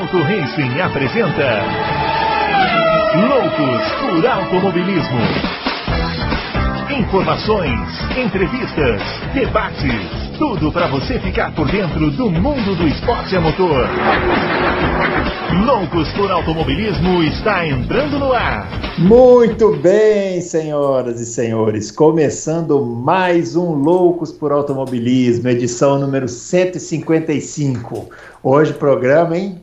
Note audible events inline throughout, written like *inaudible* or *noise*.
Auto Racing apresenta Loucos por Automobilismo. Informações, entrevistas, debates, tudo para você ficar por dentro do mundo do esporte a motor. Loucos por Automobilismo está entrando no ar. Muito bem, senhoras e senhores, começando mais um Loucos por Automobilismo, edição número 155. Hoje programa, hein?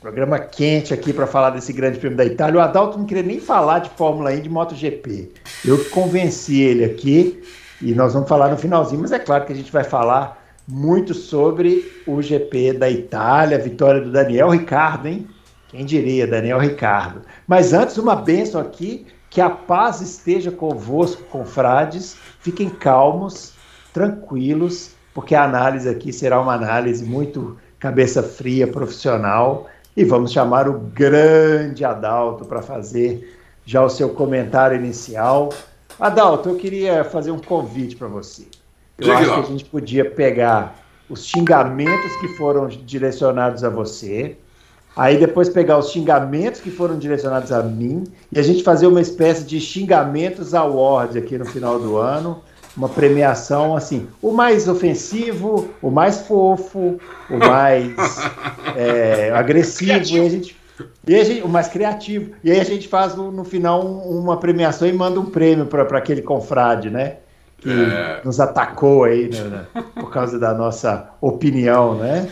Programa quente aqui para falar desse grande prêmio da Itália. O Adalto não queria nem falar de Fórmula 1 de MotoGP. Eu convenci ele aqui e nós vamos falar no finalzinho, mas é claro que a gente vai falar muito sobre o GP da Itália, vitória do Daniel Ricardo, hein? Quem diria, Daniel Ricardo. Mas antes, uma bênção aqui, que a paz esteja convosco, confrades. Fiquem calmos, tranquilos, porque a análise aqui será uma análise muito cabeça fria, profissional. E vamos chamar o grande Adalto para fazer já o seu comentário inicial. Adalto, eu queria fazer um convite para você. Eu Diga acho lá. que a gente podia pegar os xingamentos que foram direcionados a você, aí depois pegar os xingamentos que foram direcionados a mim e a gente fazer uma espécie de xingamentos award aqui no final do ano, uma premiação assim, o mais ofensivo, o mais fofo, o mais *laughs* é, agressivo, e a gente e a gente, o mais criativo. E aí a gente faz no, no final uma premiação e manda um prêmio para aquele confrade, né? Que é... nos atacou aí né, né, por causa da nossa opinião, né?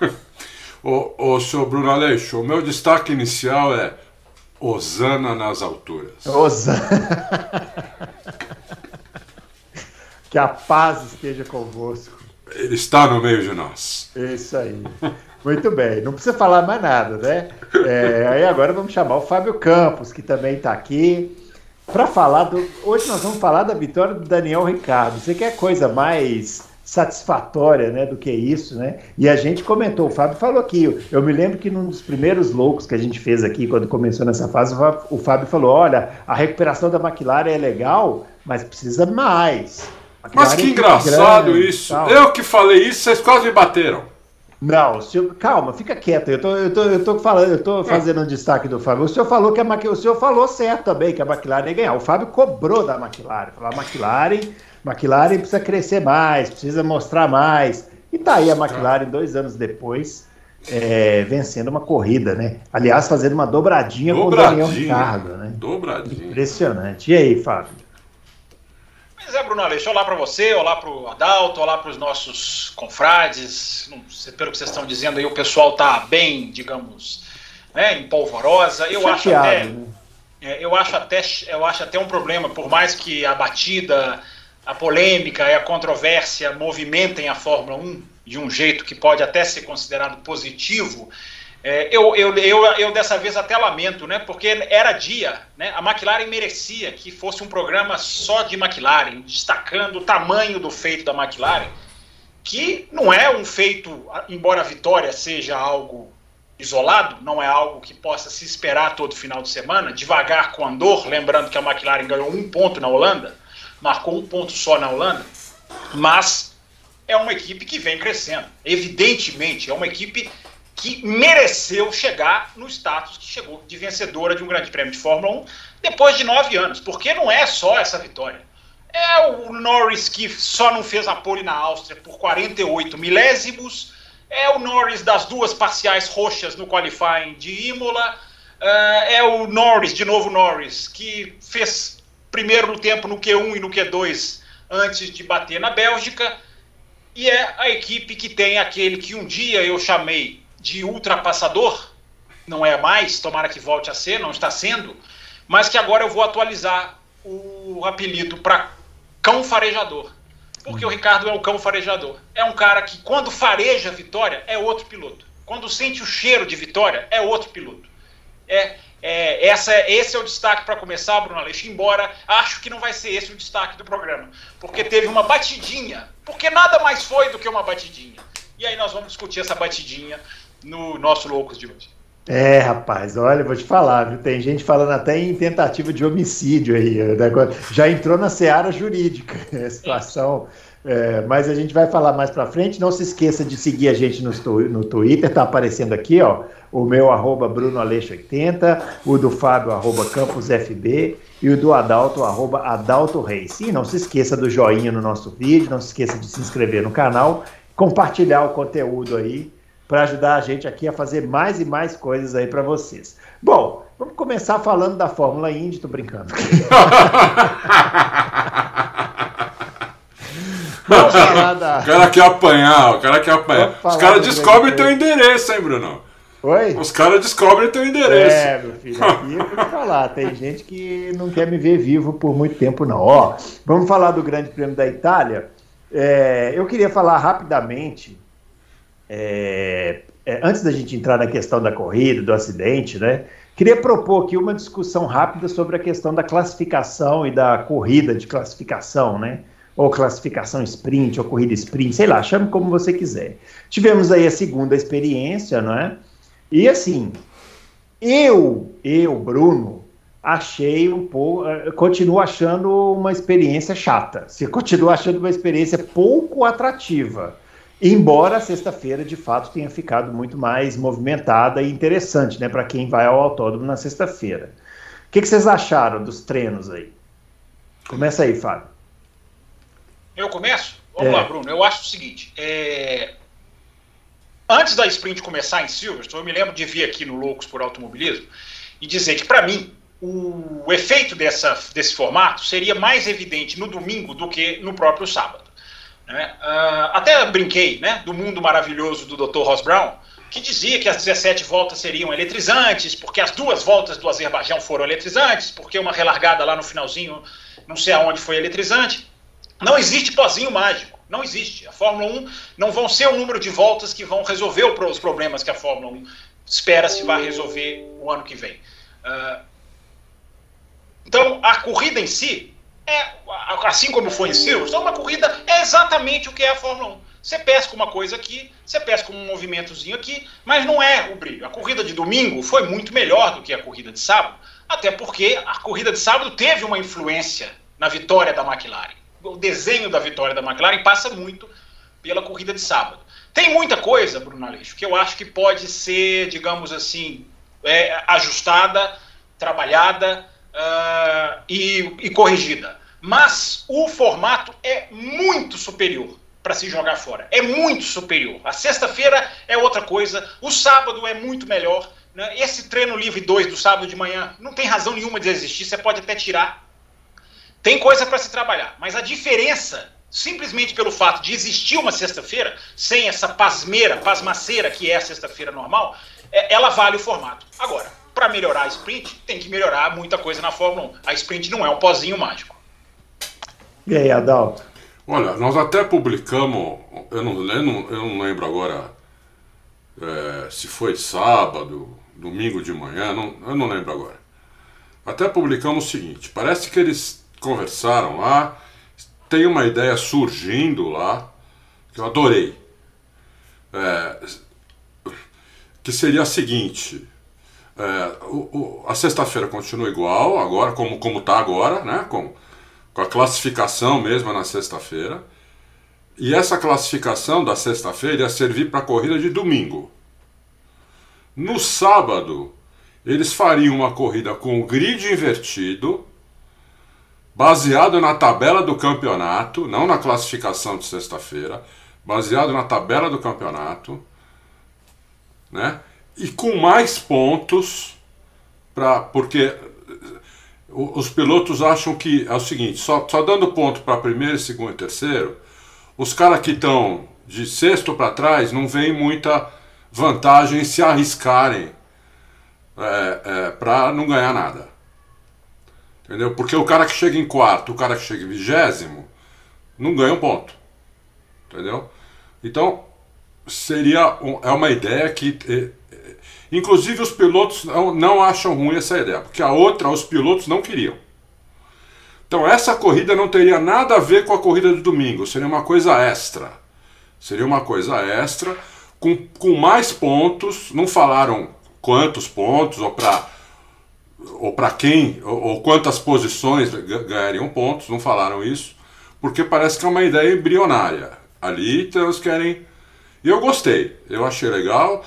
*laughs* Ô, ô senhor Bruno Aleixo, o meu destaque inicial é Osana nas alturas. Osana. *laughs* que a paz esteja convosco. Ele está no meio de nós. Isso aí. Muito bem, não precisa falar mais nada, né? É, aí agora vamos chamar o Fábio Campos, que também está aqui, para falar do. Hoje nós vamos falar da vitória do Daniel Ricardo. Você quer coisa mais satisfatória né, do que isso, né? E a gente comentou, o Fábio falou aqui, eu me lembro que num dos primeiros loucos que a gente fez aqui, quando começou nessa fase, o Fábio falou: olha, a recuperação da McLaren é legal, mas precisa mais. Mas que é engraçado grande, isso. Tal. Eu que falei isso, vocês quase me bateram. Não, senhor, calma, fica quieto. Eu tô, eu tô, eu tô falando, eu tô fazendo um destaque do Fábio. O senhor falou que a o senhor falou certo também que a McLaren ia ganhar. O Fábio cobrou da McLaren. Falou, a McLaren, McLaren precisa crescer mais, precisa mostrar mais. E tá aí a McLaren dois anos depois. É, vencendo uma corrida, né? Aliás, fazendo uma dobradinha, dobradinha com o Daniel Ricardo, né? Dobradinha. Impressionante. E aí, Fábio? É, Bruno Aleixo, olá para você, olá para o Adalto, olá para os nossos confrades. Sei, pelo que vocês estão dizendo aí, o pessoal está bem, digamos, né, em polvorosa. Eu Chateado, acho até, né? é, eu acho até, eu acho até um problema, por mais que a batida, a polêmica e a controvérsia movimentem a Fórmula 1 de um jeito que pode até ser considerado positivo. É, eu, eu, eu, eu, dessa vez até lamento, né? Porque era dia, né? A McLaren merecia que fosse um programa só de McLaren, destacando o tamanho do feito da McLaren, que não é um feito, embora a vitória seja algo isolado, não é algo que possa se esperar todo final de semana, devagar com Andor, lembrando que a McLaren ganhou um ponto na Holanda, marcou um ponto só na Holanda, mas é uma equipe que vem crescendo. Evidentemente, é uma equipe que mereceu chegar no status que chegou de vencedora de um grande prêmio de Fórmula 1 depois de nove anos, porque não é só essa vitória. É o Norris que só não fez a pole na Áustria por 48 milésimos, é o Norris das duas parciais roxas no qualifying de Imola, é o Norris, de novo Norris, que fez primeiro no tempo no Q1 e no Q2 antes de bater na Bélgica, e é a equipe que tem aquele que um dia eu chamei de ultrapassador, não é mais, tomara que volte a ser, não está sendo, mas que agora eu vou atualizar o apelido para cão farejador. Porque o Ricardo é um cão farejador. É um cara que, quando fareja vitória, é outro piloto. Quando sente o cheiro de vitória, é outro piloto. É, é, essa, esse é o destaque para começar, Bruno Aleixo, embora acho que não vai ser esse o destaque do programa. Porque teve uma batidinha. Porque nada mais foi do que uma batidinha. E aí nós vamos discutir essa batidinha no nosso Loucos de hoje. É, rapaz, olha, vou te falar, viu? Tem gente falando até em tentativa de homicídio aí. Né? Já entrou na seara jurídica a *laughs* situação É, mas a gente vai falar mais para frente. Não se esqueça de seguir a gente no, no Twitter, tá aparecendo aqui, ó. O meu arroba BrunoAleixo80, o do Fábio, arroba CampusFB, e o do Adalto, arroba Adalto Reis. E não se esqueça do joinha no nosso vídeo, não se esqueça de se inscrever no canal, compartilhar o conteúdo aí, para ajudar a gente aqui a fazer mais e mais coisas aí para vocês. Bom, vamos começar falando da Fórmula Indy, tô brincando. *laughs* Da... O cara quer apanhar, o cara quer apanhar. Os caras descobrem teu endereço, hein, Bruno? Oi? Os caras descobrem teu endereço. É, meu filho, aqui eu vou falar. Tem gente que não quer me ver vivo por muito tempo, não. Ó, vamos falar do Grande Prêmio da Itália. É, eu queria falar rapidamente, é, é, antes da gente entrar na questão da corrida, do acidente, né? Queria propor aqui uma discussão rápida sobre a questão da classificação e da corrida de classificação, né? ou classificação sprint, ou corrida sprint, sei lá, chame como você quiser. Tivemos aí a segunda experiência, não é? E assim, eu, eu, Bruno, achei um pouco, eh, continuo achando uma experiência chata. Você continua achando uma experiência pouco atrativa. Embora a sexta-feira, de fato, tenha ficado muito mais movimentada e interessante, né, para quem vai ao autódromo na sexta-feira. O que, que vocês acharam dos treinos aí? Começa aí, Fábio. Eu começo? Vamos é. lá, Bruno. Eu acho o seguinte: é... antes da sprint começar em Silverstone, eu me lembro de vir aqui no Loucos por Automobilismo e dizer que, para mim, o efeito dessa, desse formato seria mais evidente no domingo do que no próprio sábado. Né? Uh, até brinquei né, do mundo maravilhoso do Dr. Ross Brown, que dizia que as 17 voltas seriam eletrizantes, porque as duas voltas do Azerbaijão foram eletrizantes, porque uma relargada lá no finalzinho, não sei aonde foi eletrizante. Não existe pozinho mágico. Não existe. A Fórmula 1 não vão ser o número de voltas que vão resolver os problemas que a Fórmula 1 espera se vai resolver o ano que vem. Uh, então, a corrida em si, é, assim como foi em Silverstone, uma corrida é exatamente o que é a Fórmula 1. Você pesca uma coisa aqui, você pesca um movimentozinho aqui, mas não é o brilho. A corrida de domingo foi muito melhor do que a corrida de sábado, até porque a corrida de sábado teve uma influência na vitória da McLaren o desenho da vitória da McLaren passa muito pela corrida de sábado. Tem muita coisa, Bruno Aleixo, que eu acho que pode ser, digamos assim, é, ajustada, trabalhada uh, e, e corrigida. Mas o formato é muito superior para se jogar fora. É muito superior. A sexta-feira é outra coisa, o sábado é muito melhor. Né? Esse treino livre 2 do sábado de manhã não tem razão nenhuma de existir, você pode até tirar tem coisa para se trabalhar, mas a diferença, simplesmente pelo fato de existir uma sexta-feira, sem essa pasmeira, pasmaceira que é a sexta-feira normal, é, ela vale o formato. Agora, para melhorar a sprint, tem que melhorar muita coisa na Fórmula 1. A sprint não é um pozinho mágico. E aí, Adalto? Olha, nós até publicamos, eu não, eu não, eu não lembro agora é, se foi sábado, domingo de manhã, não, eu não lembro agora. Até publicamos o seguinte: parece que eles conversaram lá, tem uma ideia surgindo lá, que eu adorei. É, que seria a seguinte: é, o, o, a sexta-feira continua igual, agora, como como está agora, né? Com, com a classificação mesmo na sexta-feira. E essa classificação da sexta-feira ia servir para a corrida de domingo. No sábado, eles fariam uma corrida com o grid invertido baseado na tabela do campeonato, não na classificação de sexta-feira, baseado na tabela do campeonato, né? E com mais pontos para porque os pilotos acham que é o seguinte, só, só dando ponto para primeiro, segundo e terceiro, os caras que estão de sexto para trás não vem muita vantagem em se arriscarem é, é, para não ganhar nada. Entendeu? Porque o cara que chega em quarto, o cara que chega em vigésimo, não ganha um ponto. Entendeu? Então, seria um, é uma ideia que. Inclusive os pilotos não, não acham ruim essa ideia, porque a outra os pilotos não queriam. Então essa corrida não teria nada a ver com a corrida de domingo, seria uma coisa extra. Seria uma coisa extra, com, com mais pontos, não falaram quantos pontos, ou para ou para quem, ou, ou, quantas posições ganhariam pontos, não falaram isso, porque parece que é uma ideia embrionária. Ali então eles querem. E eu gostei, eu achei legal.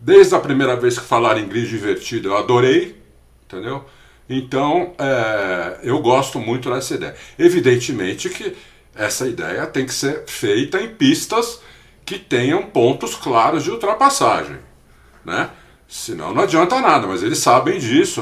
Desde a primeira vez que falaram inglês divertido, eu adorei, entendeu? Então, é, eu gosto muito dessa ideia. Evidentemente que essa ideia tem que ser feita em pistas que tenham pontos claros de ultrapassagem, né? Senão não adianta nada, mas eles sabem disso,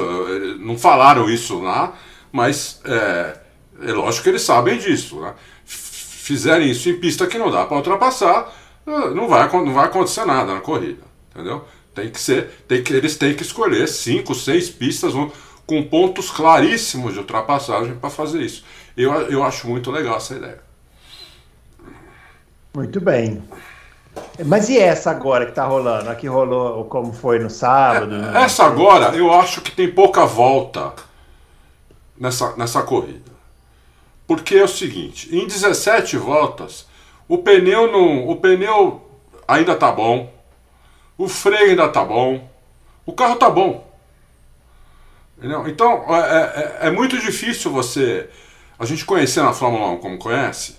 não falaram isso lá, mas é, é lógico que eles sabem disso, né? Fizerem isso em pista que não dá para ultrapassar, não vai, não vai acontecer nada na corrida, entendeu? Tem que ser, tem que, eles têm que escolher cinco, seis pistas com pontos claríssimos de ultrapassagem para fazer isso. Eu, eu acho muito legal essa ideia. Muito bem. Mas e essa agora que está rolando? A que rolou como foi no sábado? É, essa agora, eu acho que tem pouca volta nessa, nessa corrida. Porque é o seguinte, em 17 voltas, o pneu não, o pneu ainda tá bom, o freio ainda tá bom, o carro tá bom. Entendeu? Então é, é, é, muito difícil você, a gente conhecer na Fórmula 1 como conhece,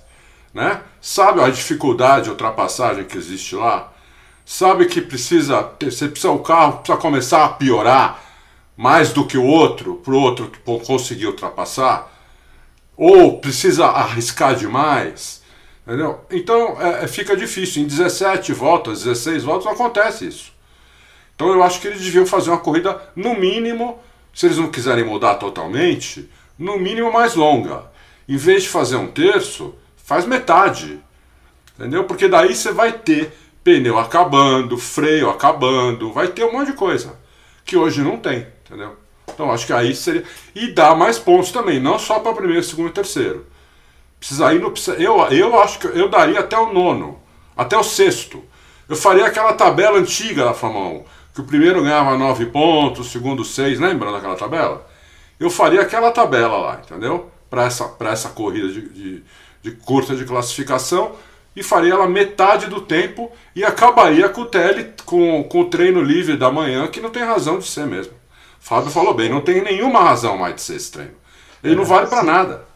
né? Sabe a dificuldade de ultrapassagem que existe lá? Sabe que precisa, você precisa o carro precisa começar a piorar mais do que o outro, para o outro conseguir ultrapassar? Ou precisa arriscar demais? Entendeu? Então é, é fica difícil. Em 17 voltas, 16 voltas, não acontece isso. Então eu acho que eles deviam fazer uma corrida, no mínimo, se eles não quiserem mudar totalmente, no mínimo mais longa. Em vez de fazer um terço, faz metade. Entendeu? Porque daí você vai ter pneu acabando, freio acabando, vai ter um monte de coisa que hoje não tem, entendeu? Então acho que aí seria e dá mais pontos também, não só para primeiro, segundo e terceiro. Precisa ir no eu eu acho que eu daria até o nono, até o sexto. Eu faria aquela tabela antiga da Fórmula 1, que o primeiro ganhava nove pontos, o segundo seis, lembra daquela tabela? Eu faria aquela tabela lá, entendeu? Para essa, pra essa corrida de, de de curta de classificação e faria ela metade do tempo e acabaria com o tele, com, com o treino livre da manhã, que não tem razão de ser mesmo. Fábio falou bem, não tem nenhuma razão mais de ser esse treino. Ele não vale para nada.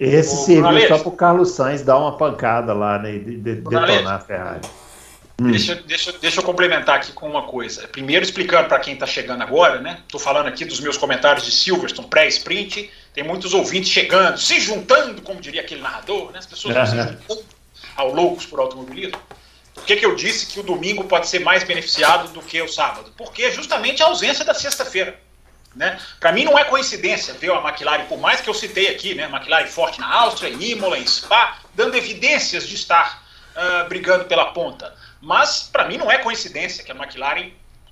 Esse serviu só para o Carlos Sainz dar uma pancada lá, né, de, de detonar a Ferrari. Hum. Deixa, deixa, deixa eu complementar aqui com uma coisa. Primeiro, explicando para quem está chegando agora, né? Estou falando aqui dos meus comentários de Silverstone pré-sprint. Tem muitos ouvintes chegando, se juntando, como diria aquele narrador, né? As pessoas uhum. se *laughs* juntando ao loucos por automobilismo. Por que, que eu disse que o domingo pode ser mais beneficiado do que o sábado? Porque justamente a ausência da sexta-feira. Né? Para mim não é coincidência ver a McLaren, por mais que eu citei aqui, né? McLaren forte na Áustria, em Imola, em Spa, dando evidências de estar uh, brigando pela ponta. Mas, para mim, não é coincidência que a McLaren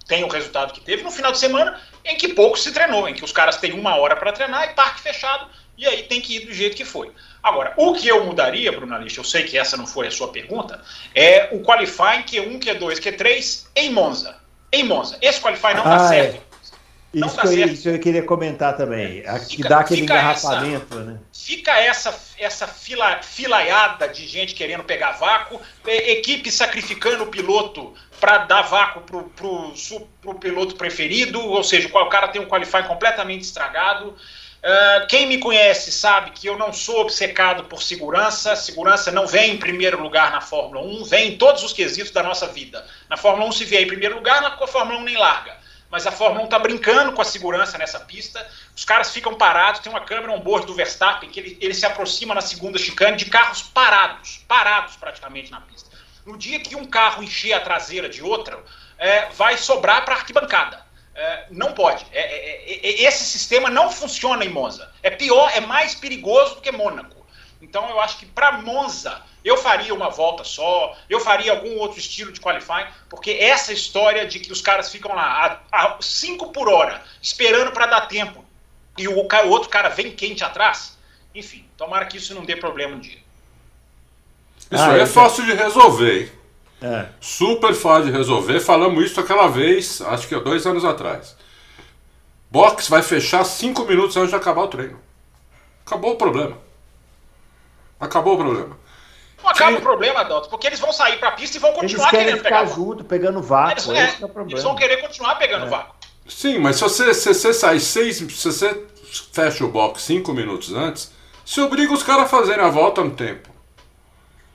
tenha o resultado que teve no final de semana em que pouco se treinou, em que os caras têm uma hora para treinar e parque fechado, e aí tem que ir do jeito que foi. Agora, o que eu mudaria, Bruno Alice, eu sei que essa não foi a sua pergunta, é o qualifying Q1, Q2, Q3 em Monza. Em Monza. Esse qualifying não está certo. Isso, tá eu, isso eu queria comentar também. Aqui fica, dá aquele engarrafamento, essa, né? Fica essa, essa fila, filaiada de gente querendo pegar vácuo, equipe sacrificando o piloto para dar vácuo pro, pro, pro, piloto preferido, ou seja, o cara tem um qualify completamente estragado. Uh, quem me conhece sabe que eu não sou obcecado por segurança. Segurança não vem em primeiro lugar na Fórmula 1, vem em todos os quesitos da nossa vida. Na Fórmula 1 se vier em primeiro lugar, na Fórmula 1 nem larga mas a Fórmula 1 está brincando com a segurança nessa pista. Os caras ficam parados, tem uma câmera on-board do Verstappen que ele, ele se aproxima na segunda chicane de carros parados, parados praticamente na pista. No dia que um carro encher a traseira de outro, é, vai sobrar para arquibancada. É, não pode. É, é, é, é, esse sistema não funciona em Monza. É pior, é mais perigoso do que Mônaco. Então eu acho que para Monza eu faria uma volta só, eu faria algum outro estilo de qualifying, porque essa história de que os caras ficam lá a 5 por hora, esperando para dar tempo, e o, o, outro cara vem quente atrás, enfim, tomara que isso não dê problema um dia. Isso ah, aí é fácil de resolver, hein? É. Super fácil de resolver. Falamos isso aquela vez, acho que há dois anos atrás. Box vai fechar cinco minutos antes de acabar o treino. Acabou o problema. Acabou o problema. Não acaba Sim. o problema, Adalto, porque eles vão sair para a pista e vão continuar eles querendo pegar junto, pegando vácuo. Eles, é, é eles, vão querer continuar pegando é. vácuo. Sim, mas se você, se você sai seis, se você fecha o box cinco minutos antes, Você obriga os caras a fazerem a volta no tempo.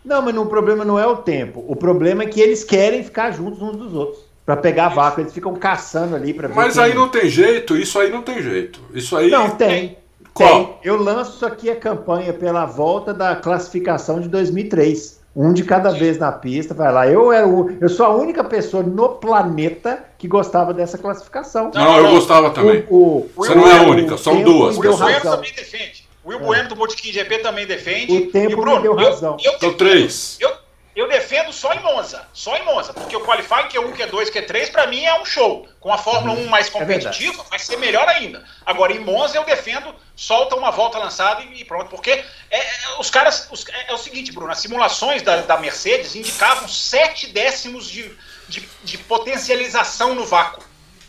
Não, mas o problema não é o tempo. O problema é que eles querem ficar juntos uns dos outros. Pra pegar vácuo, eles ficam caçando ali pra ver. Mas quem... aí não tem jeito, isso aí não tem jeito. Isso aí. Não, tem. Qual? Tem. Eu lanço aqui a campanha pela volta da classificação de 2003. Um de cada vez na pista, vai lá. Eu era o, eu sou a única pessoa no planeta que gostava dessa classificação. Não, não eu gostava também. O, o, Você não é a única, são duas. O Will Bueno também defende. O Will Bueno do Botequim GP também defende. O tempo e Bruno, me deu razão. Eu, eu São três. Eu, eu defendo só em Monza, só em Monza, porque o Qualifying Q1, Q2, Q3 para mim é um show. Com a Fórmula 1 mais competitiva, é vai ser melhor ainda. Agora em Monza eu defendo, solta uma volta lançada e pronto, porque é, é, os caras, os, é, é, o seguinte, Bruno, as simulações da, da Mercedes indicavam sete décimos de, de, de potencialização no vácuo.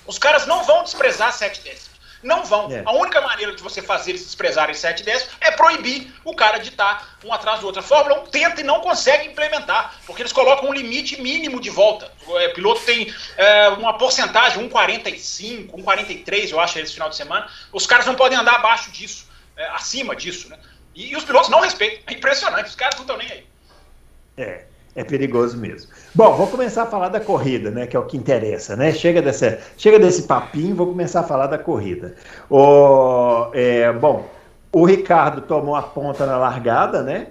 Os caras não vão desprezar sete décimos. Não vão. É. A única maneira de você fazer eles desprezarem 7 e 10 é proibir o cara de estar um atrás do outro. A Fórmula 1 tenta e não consegue implementar, porque eles colocam um limite mínimo de volta. O é, piloto tem é, uma porcentagem, 1,45, 1,43, eu acho, esse final de semana. Os caras não podem andar abaixo disso, é, acima disso, né? E, e, os pilotos não respeitam. É impressionante, os caras não estão nem aí. É. É perigoso mesmo. Bom, vou começar a falar da corrida, né? Que é o que interessa, né? Chega, dessa, chega desse papinho, vou começar a falar da corrida. O, é, bom, o Ricardo tomou a ponta na largada, né?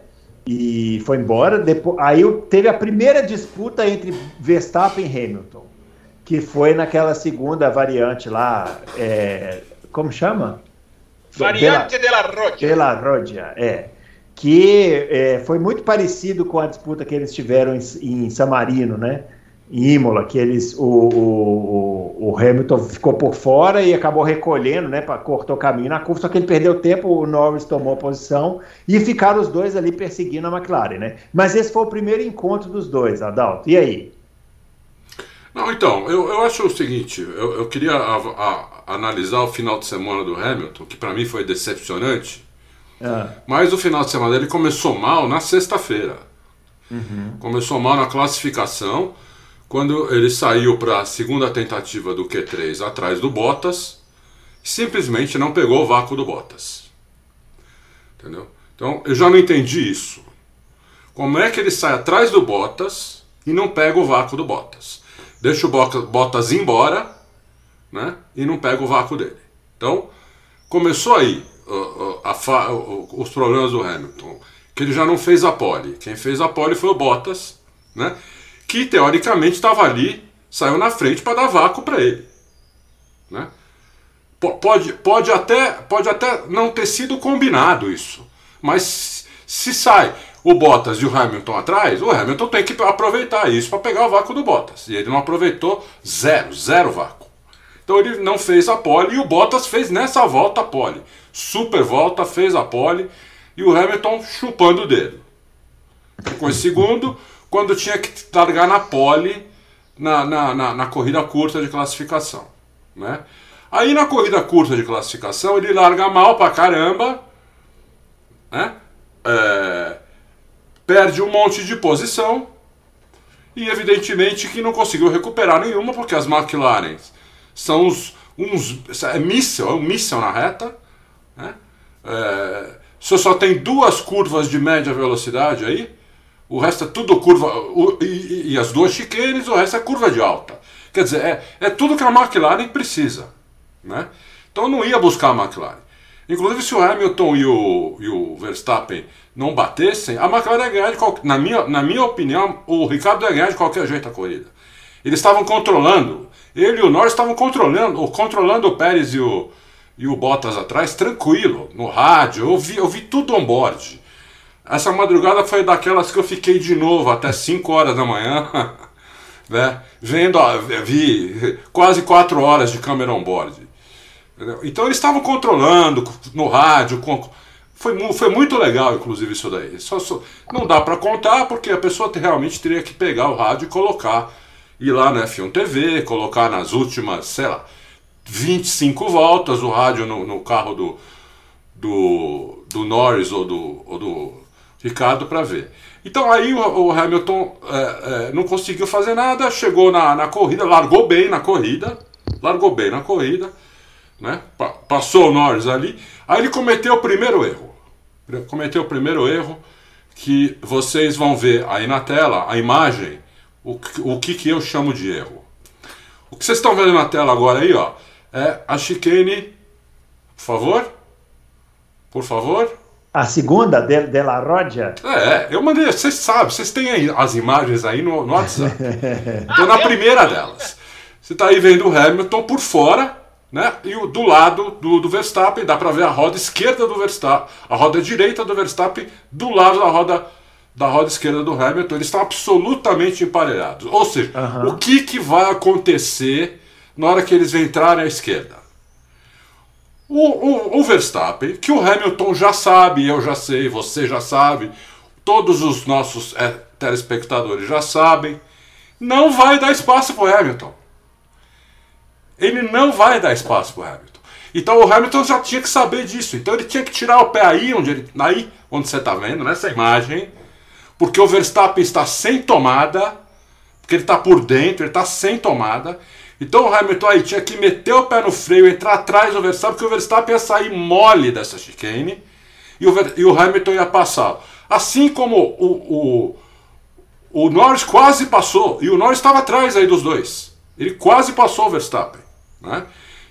E foi embora. Depois, aí teve a primeira disputa entre Verstappen e Hamilton, que foi naquela segunda variante lá. É, como chama? Variante de la Rodia. De la Rodia, é que é, foi muito parecido com a disputa que eles tiveram em, em San Marino, né? Em Imola, que eles, o, o, o, Hamilton ficou por fora e acabou recolhendo, né? Para cortar o caminho na curva, só que ele perdeu tempo, o Norris tomou posição e ficaram os dois ali perseguindo a McLaren, né? Mas esse foi o primeiro encontro dos dois, Adalto. E aí? Não, então, eu, eu acho o seguinte, eu, eu queria a, a, analisar o final de semana do Hamilton, que para mim foi decepcionante, é. Mas o final de semana dele começou mal na sexta-feira. Uhum. Começou mal na classificação, quando ele saiu para a segunda tentativa do Q3 atrás do Bottas, simplesmente não pegou o vácuo do Bottas. Entendeu? Então eu já não entendi isso. Como é que ele sai atrás do Bottas e não pega o vácuo do Bottas? Deixa o Bottas embora né, e não pega o vácuo dele. Então, começou aí a, os problemas do Hamilton, que ele já não fez a pole. Quem fez a pole foi o Bottas, né? que teoricamente estava ali, saiu na frente para dar vácuo para ele. Né? Pode, pode, até, pode até não ter sido combinado isso, mas se sai o Bottas e o Hamilton atrás, o Hamilton tem que aproveitar isso para pegar o vácuo do Bottas. E ele não aproveitou zero, zero vácuo. Então ele não fez a pole e o Bottas fez nessa volta a pole super volta, fez a pole e o Hamilton chupando o dedo. Ficou em segundo quando tinha que largar na pole na, na, na, na corrida curta de classificação. Né? Aí na corrida curta de classificação ele larga mal pra caramba, né? É, perde um monte de posição e evidentemente que não conseguiu recuperar nenhuma porque as McLaren são uns, uns é míssel, é um míssel na reta né? É, você só tem duas curvas de média velocidade aí, o resto é tudo curva, o, e, e, as duas chicanes, o resto é curva de alta. Quer dizer, é, é tudo que a McLaren precisa. Né? Então não ia buscar a McLaren. Inclusive, se o Hamilton e o, e o Verstappen não batessem, a McLaren ia ganhar de qualquer. Na minha, na minha opinião, o Ricardo ia ganhar de qualquer jeito a corrida. Eles estavam controlando, ele e o Norris estavam controlando, controlando o Pérez e o, e o Bottas atrás, tranquilo, no rádio, eu vi, eu vi tudo on board. Essa madrugada foi daquelas que eu fiquei de novo até 5 horas da manhã, *laughs* né? Vendo, vi quase 4 horas de câmera on board. Então eles estavam controlando no rádio, foi, foi muito legal, inclusive, isso daí. Só, só não dá para contar porque a pessoa realmente teria que pegar o rádio e colocar, ir lá na F1 TV, colocar nas últimas, sei lá, 25 voltas o rádio no, no carro do, do, do, Norris ou do, ou do Ricardo para ver. Então aí o, o Hamilton é, é, não conseguiu fazer nada, chegou na, na corrida, largou bem na corrida, largou bem na corrida, né? Pa passou o Norris ali, aí ele cometeu o primeiro erro. cometeu o primeiro erro que vocês vão ver aí na tela, a imagem, o, o que, que eu chamo de erro. O que vocês estão vendo na tela agora aí, ó, é a chicane. Por favor? Por favor? A segunda, de, de La Rodia? É, eu mandei, vocês sabem, vocês têm aí as imagens aí no, no WhatsApp. *laughs* Estou na primeira delas. Você está aí vendo o Hamilton por fora, né? E o, do lado do, do Verstappen, dá para ver a roda esquerda do Verstappen, a roda direita do Verstappen, do lado da roda da roda esquerda do Hamilton, eles estão absolutamente emparelhados. Ou seja, uhum. o que, que vai acontecer na hora que eles entrarem à esquerda? O, o, o, Verstappen, que o Hamilton já sabe, eu já sei, você já sabe, todos os nossos é, telespectadores já sabem, não vai dar espaço para o Hamilton. Ele não vai dar espaço para o Hamilton. Então o Hamilton já tinha que saber disso. Então ele tinha que tirar o pé aí, onde, ele, aí, onde você está vendo, nessa imagem, porque o Verstappen está sem tomada, porque ele está por dentro, ele está sem tomada. Então o Hamilton aí tinha que meter o pé no freio, entrar atrás do Verstappen, porque o Verstappen ia sair mole dessa chicane e o, e o Hamilton ia passar. Assim como o, o, o Norris quase passou, e o Norris estava atrás aí dos dois. Ele quase passou o Verstappen. Né?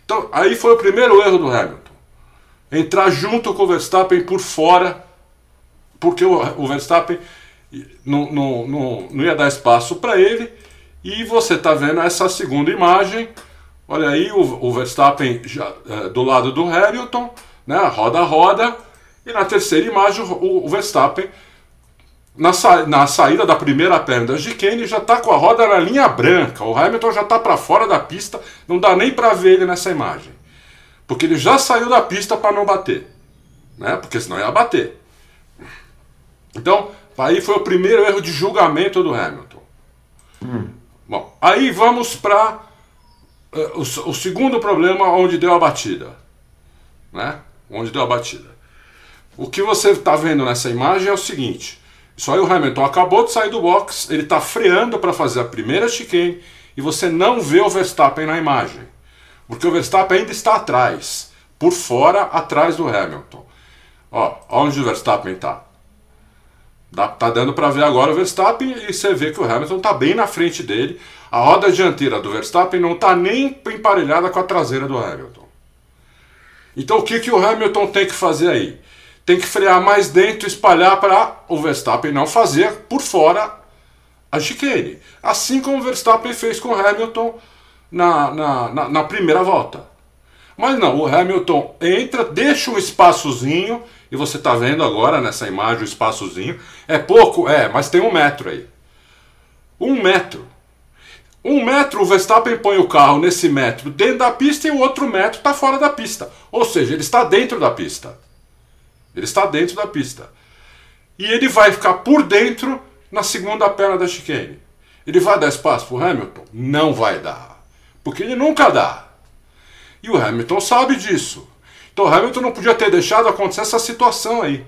Então, aí foi o primeiro erro do Hamilton. Entrar junto com o Verstappen por fora, porque o, o Verstappen não, não, não, não ia dar espaço para ele. E você está vendo essa segunda imagem. Olha aí o, o Verstappen já, é, do lado do Hamilton, né, roda roda. E na terceira imagem o, o Verstappen na, sa na saída da primeira perna da chicane já está com a roda na linha branca. O Hamilton já está para fora da pista, não dá nem para ver ele nessa imagem. Porque ele já saiu da pista para não bater. Né? Porque senão ia bater. Então, aí foi o primeiro erro de julgamento do Hamilton. Hum. Bom, aí vamos para uh, eh, o, o, segundo problema onde deu a batida. Né? Onde deu a batida. O que você está vendo nessa imagem é o seguinte: só aí o Hamilton acabou de sair do box, ele está freando para fazer a primeira chicane e você não vê o Verstappen na imagem. Porque o Verstappen ainda está atrás, por fora, atrás do Hamilton. Ó, onde o Verstappen está. Tá dando para ver agora o Verstappen e você vê que o Hamilton está bem na frente dele. A roda dianteira do Verstappen não está nem emparelhada com a traseira do Hamilton. Então o que, que o Hamilton tem que fazer aí? tem que frear mais dentro, espalhar para o Verstappen não fazer por fora a chicane. Assim como o Verstappen fez com o Hamilton na, na, na, na primeira volta. Mas não, o Hamilton entra, deixa um espaçozinho, e você está vendo agora nessa imagem o espaçozinho. É pouco? É, mas tem um metro aí. Um metro. Um metro, o Verstappen põe o carro nesse metro dentro da pista e o outro metro está fora da pista. Ou seja, ele está dentro da pista. Ele está dentro da pista. E ele vai ficar por dentro na segunda perna da chicane. Ele vai dar espaço para o Hamilton? Não vai dar. Porque ele nunca dá. E o Hamilton sabe disso. Então o Hamilton não podia ter deixado acontecer essa situação aí.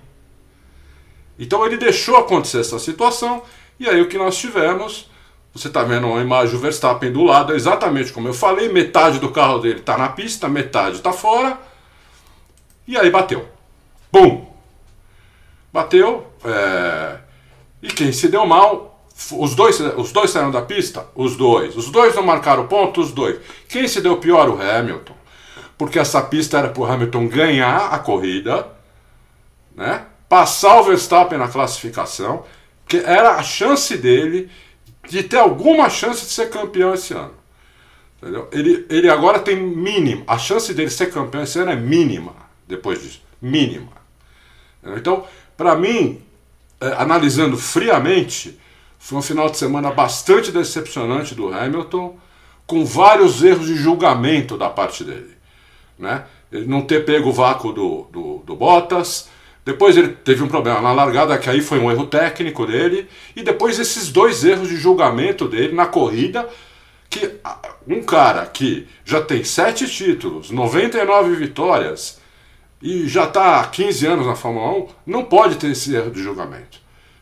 Então ele deixou acontecer essa situação. E aí o que nós tivemos. Você está vendo uma imagem do Verstappen do lado, exatamente como eu falei. Metade do carro dele está na pista, metade está fora. E aí bateu. Bum! Bateu. É... E quem se deu mal, os dois, os dois saíram da pista? Os dois. Os dois não marcaram ponto? Os dois. Quem se deu pior? O Hamilton. Porque essa pista era para o Hamilton ganhar a corrida, né? passar o Verstappen na classificação, que era a chance dele de ter alguma chance de ser campeão esse ano. Entendeu? Ele, ele agora tem mínimo. A chance dele ser campeão esse ano é mínima depois disso. Mínima. Então, para mim, é, analisando friamente, foi um final de semana bastante decepcionante do Hamilton, com vários erros de julgamento da parte dele. Né? Ele não ter pego o vácuo do, do, do Bottas, depois ele teve um problema na largada, que aí foi um erro técnico dele, e depois esses dois erros de julgamento dele na corrida, que um cara que já tem sete títulos, 99 vitórias, e já está há 15 anos na Fórmula 1, não pode ter esse erro de julgamento.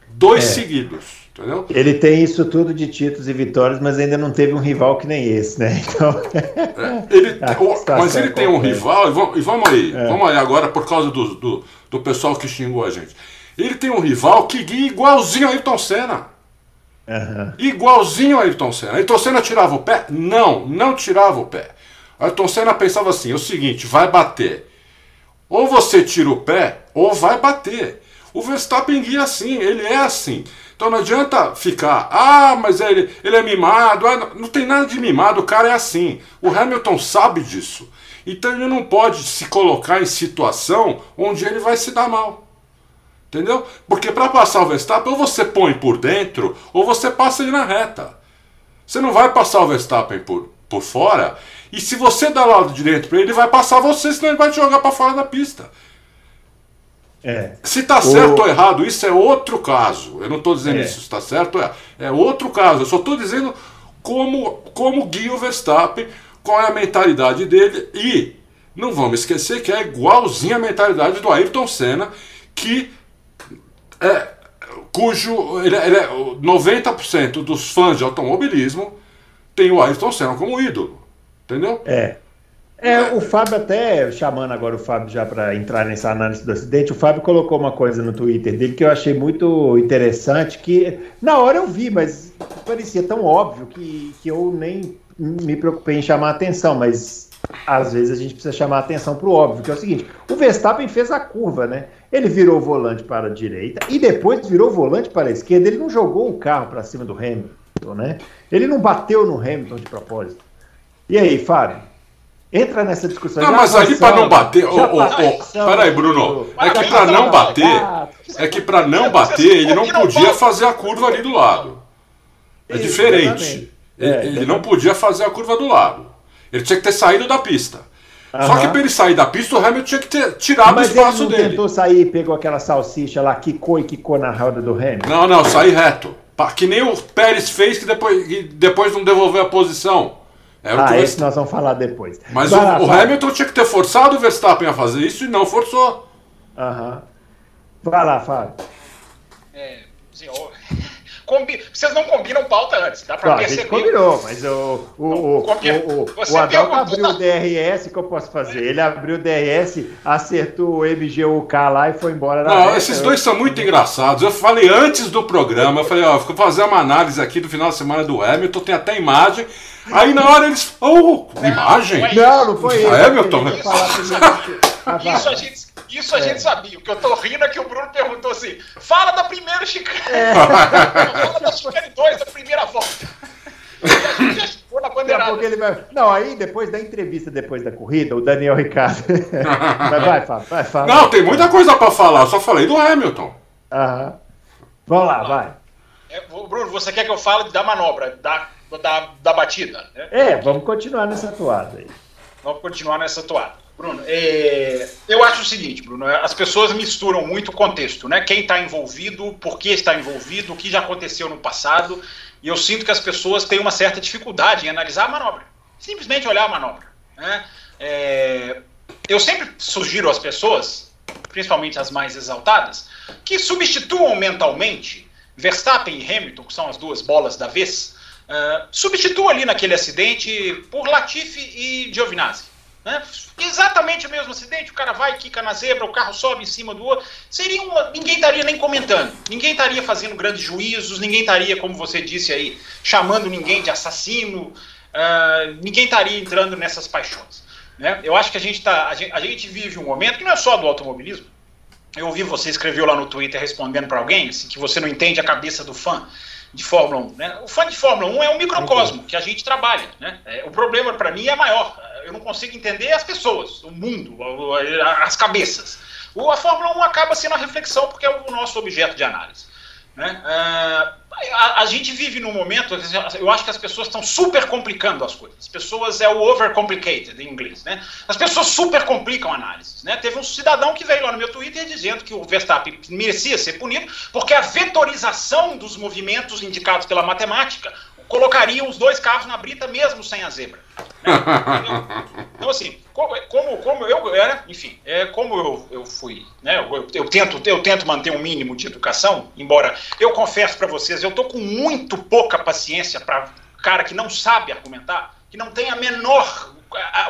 dois é. seguidos. Entendeu? Ele tem isso tudo de títulos e vitórias, mas ainda não teve um rival que nem esse, né? Então... É, ele, *laughs* mas ele tem um rival, e vamos, e vamos aí, é. vamos aí agora por causa do, do, do, pessoal que xingou a gente. Ele tem um rival que guia igualzinho a Ayrton Senna. Uhum. Igualzinho a Ayrton Senna. Ayrton Senna tirava o pé? Não, não tirava o pé. Ayrton Senna pensava assim: é o seguinte, vai bater. Ou você tira o pé, ou vai bater. O Verstappen guia assim, ele é assim. Então não adianta ficar, ah, mas ele, ele é mimado. Ah, não, não tem nada de mimado, o cara é assim. O Hamilton sabe disso. Então ele não pode se colocar em situação onde ele vai se dar mal. Entendeu? Porque para passar o Verstappen, ou você põe por dentro, ou você passa ele na reta. Você não vai passar o Verstappen por, por fora, e se você dá lado de dentro para ele, ele vai passar você, senão ele vai te jogar para fora da pista. É. Se está certo o... ou errado, isso é outro caso. Eu não estou dizendo é. isso está certo ou errado. É outro caso. Eu só estou dizendo como, como guia o Verstappen, qual é a mentalidade dele. E não vamos esquecer que é igualzinha a mentalidade do Ayrton Senna, que é, cujo ele, ele é, 90% dos fãs de automobilismo tem o Ayrton Senna como ídolo. Entendeu? É. É, o Fábio até, chamando agora o Fábio já para entrar nessa análise do acidente, o Fábio colocou uma coisa no Twitter dele que eu achei muito interessante, que na hora eu vi, mas parecia tão óbvio que, que eu nem me preocupei em chamar a atenção, mas às vezes a gente precisa chamar a atenção para o óbvio, que é o seguinte, o Verstappen fez a curva, né? Ele virou o volante para a direita e depois virou o volante para a esquerda, ele não jogou o carro para cima do Hamilton, né? Ele não bateu no Hamilton de propósito. E aí, Fábio? Entra nessa discussão. Não, mas ali para não bater. Oh, oh, oh, peraí, Bruno. É que para não bater. É que para não bater, ele não podia fazer a curva ali do lado. É diferente. Ele não podia fazer a curva do lado. Ele tinha que ter saído da pista. Só que para ele sair da pista, o Hamilton tinha que ter tirado Mas o espaço ele não dele. tentou sair e pegou aquela salsicha lá, quicou e quicou na roda do Hamilton? Não, não, sair reto. Que nem o Pérez fez que depois, que depois não devolveu a posição. É ah, esse nós vamos falar depois. Mas o, o, Hamilton tinha que ter forçado o Verstappen a fazer isso e não forçou. Aham. Vai lá, Fábio. É, senhor. Combi... Vocês não combinam pauta antes, dá pra não, perceber. A gente combinou, mas o, o, o, o, o Adalto abriu o DRS, que eu posso fazer? Ele abriu o DRS, acertou o MGUK lá e foi embora. Não, reta. esses dois são muito engraçados. Eu falei antes do programa, eu falei, ó, vou fazer uma análise aqui do final de semana do Hamilton, tem até imagem. Aí na hora eles. Oh, imagem? Não, não foi isso. Hamilton. *laughs* Isso a gente, isso a é. gente sabia. O que eu tô rindo é que o Bruno perguntou assim: fala da primeira chicane. É. *laughs* fala da chicane 2, da primeira volta. E a gente já chegou na bandeirada. Ele vai... Não, aí depois da entrevista, depois da corrida, o Daniel Ricardo. *laughs* vai, vai, fala, vai, fala. Não, tem muita coisa pra falar, eu só falei do Hamilton. Aham. Vamos lá, vai. É, Bruno, você quer que eu fale da manobra, da da, da batida. Né? É, vamos continuar nessa toada aí. Vamos continuar nessa toada. Bruno, é, eu acho o seguinte, Bruno, as pessoas misturam muito o contexto, né? Quem está envolvido, por que está envolvido, o que já aconteceu no passado, e eu sinto que as pessoas têm uma certa dificuldade em analisar a manobra. Simplesmente olhar a manobra. Né? É, eu sempre sugiro às pessoas, principalmente as mais exaltadas, que substituam mentalmente Verstappen e Hamilton, que são as duas bolas da vez, Uh, substitua ali naquele acidente por Latifi e Giovinazzi. Né? Exatamente o mesmo acidente, o cara vai, quica na zebra, o carro sobe em cima do outro. Seria uma, ninguém estaria nem comentando, ninguém estaria fazendo grandes juízos, ninguém estaria, como você disse aí, chamando ninguém de assassino, uh, ninguém estaria entrando nessas paixões. Né? Eu acho que a gente, tá, a gente, a gente vive um momento que não é só do automobilismo. Eu ouvi você escreveu lá no Twitter respondendo para alguém assim, que você não entende a cabeça do fã de Fórmula 1. Né? O fã de Fórmula 1 é um microcosmo que a gente trabalha. Né? É, o problema para mim é maior. Eu não consigo entender as pessoas, o mundo, as cabeças. O, a Fórmula 1 acaba sendo a reflexão porque é o nosso objeto de análise. Né? Uh, a, a, gente vive num momento, eu acho que as pessoas estão super complicando as coisas. As pessoas é o overcomplicated em inglês, né? As pessoas super complicam análises, né? Teve um cidadão que veio lá no meu Twitter dizendo que o Verstappen merecia ser punido porque a vetorização dos movimentos indicados pela matemática colocaria os dois carros na brita mesmo sem a zebra. Então, assim, como, como, como eu, é, enfim, é, como eu, eu fui, né, eu, eu, tento, eu tento manter um mínimo de educação, embora eu confesso para vocês, eu tô com muito pouca paciência para cara que não sabe argumentar, que não tem a menor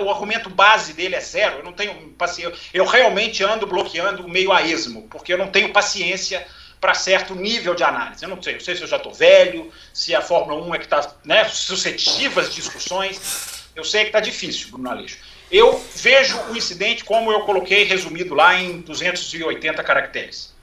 o argumento base dele é zero. Eu não tenho paciência. Eu realmente ando bloqueando meio a esmo, porque eu não tenho paciência para certo nível de análise. Eu não sei, não sei se eu já estou velho, se a Fórmula 1 é que está né, suscetível às discussões. Eu sei que está difícil, Bruno Aleixo. Eu vejo o incidente como eu coloquei resumido lá em 280 caracteres.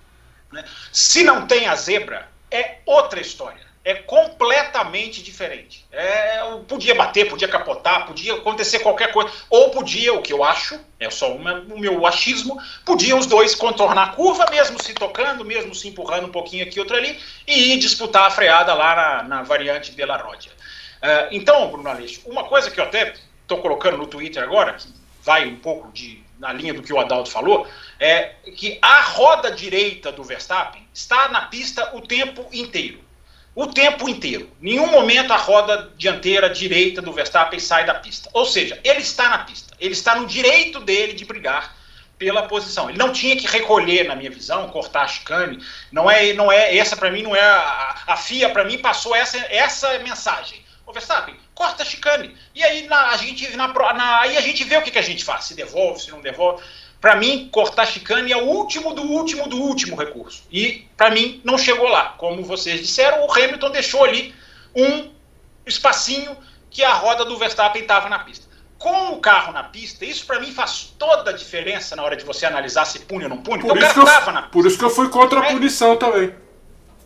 Né? Se não tem a zebra, é outra história é completamente diferente. É, podia bater, podia capotar, podia acontecer qualquer coisa. Ou podia, o que eu acho, é só uma, o meu achismo, podiam os dois contornar a curva, mesmo se tocando, mesmo se empurrando um pouquinho aqui, outro ali, e disputar a freada lá na, na variante de La Rodia. Uh, então, Bruno Aleixo, uma coisa que eu até estou colocando no Twitter agora, que vai um pouco de, na linha do que o Adalto falou, é que a roda direita do Verstappen está na pista o tempo inteiro o tempo inteiro. Nenhum momento a roda dianteira direita do Verstappen sai da pista. Ou seja, ele está na pista. Ele está no direito dele de brigar pela posição. Ele não tinha que recolher, na minha visão, cortar a chicane. Não é, não é essa para mim não é a, a FIA para mim passou essa essa mensagem. O Verstappen, corta a chicane. E aí na, a gente na, na, aí a gente vê o que, que a gente faz, se devolve, se não devolve. Para mim, cortar chicane é o último do último do último recurso. E, para mim, não chegou lá. Como vocês disseram, o Hamilton deixou ali um espacinho que a roda do Verstappen estava na pista. Com o carro na pista, isso para mim faz toda a diferença na hora de você analisar se pune ou não pune. Por, isso, eu, na por isso que eu fui contra a é punição também.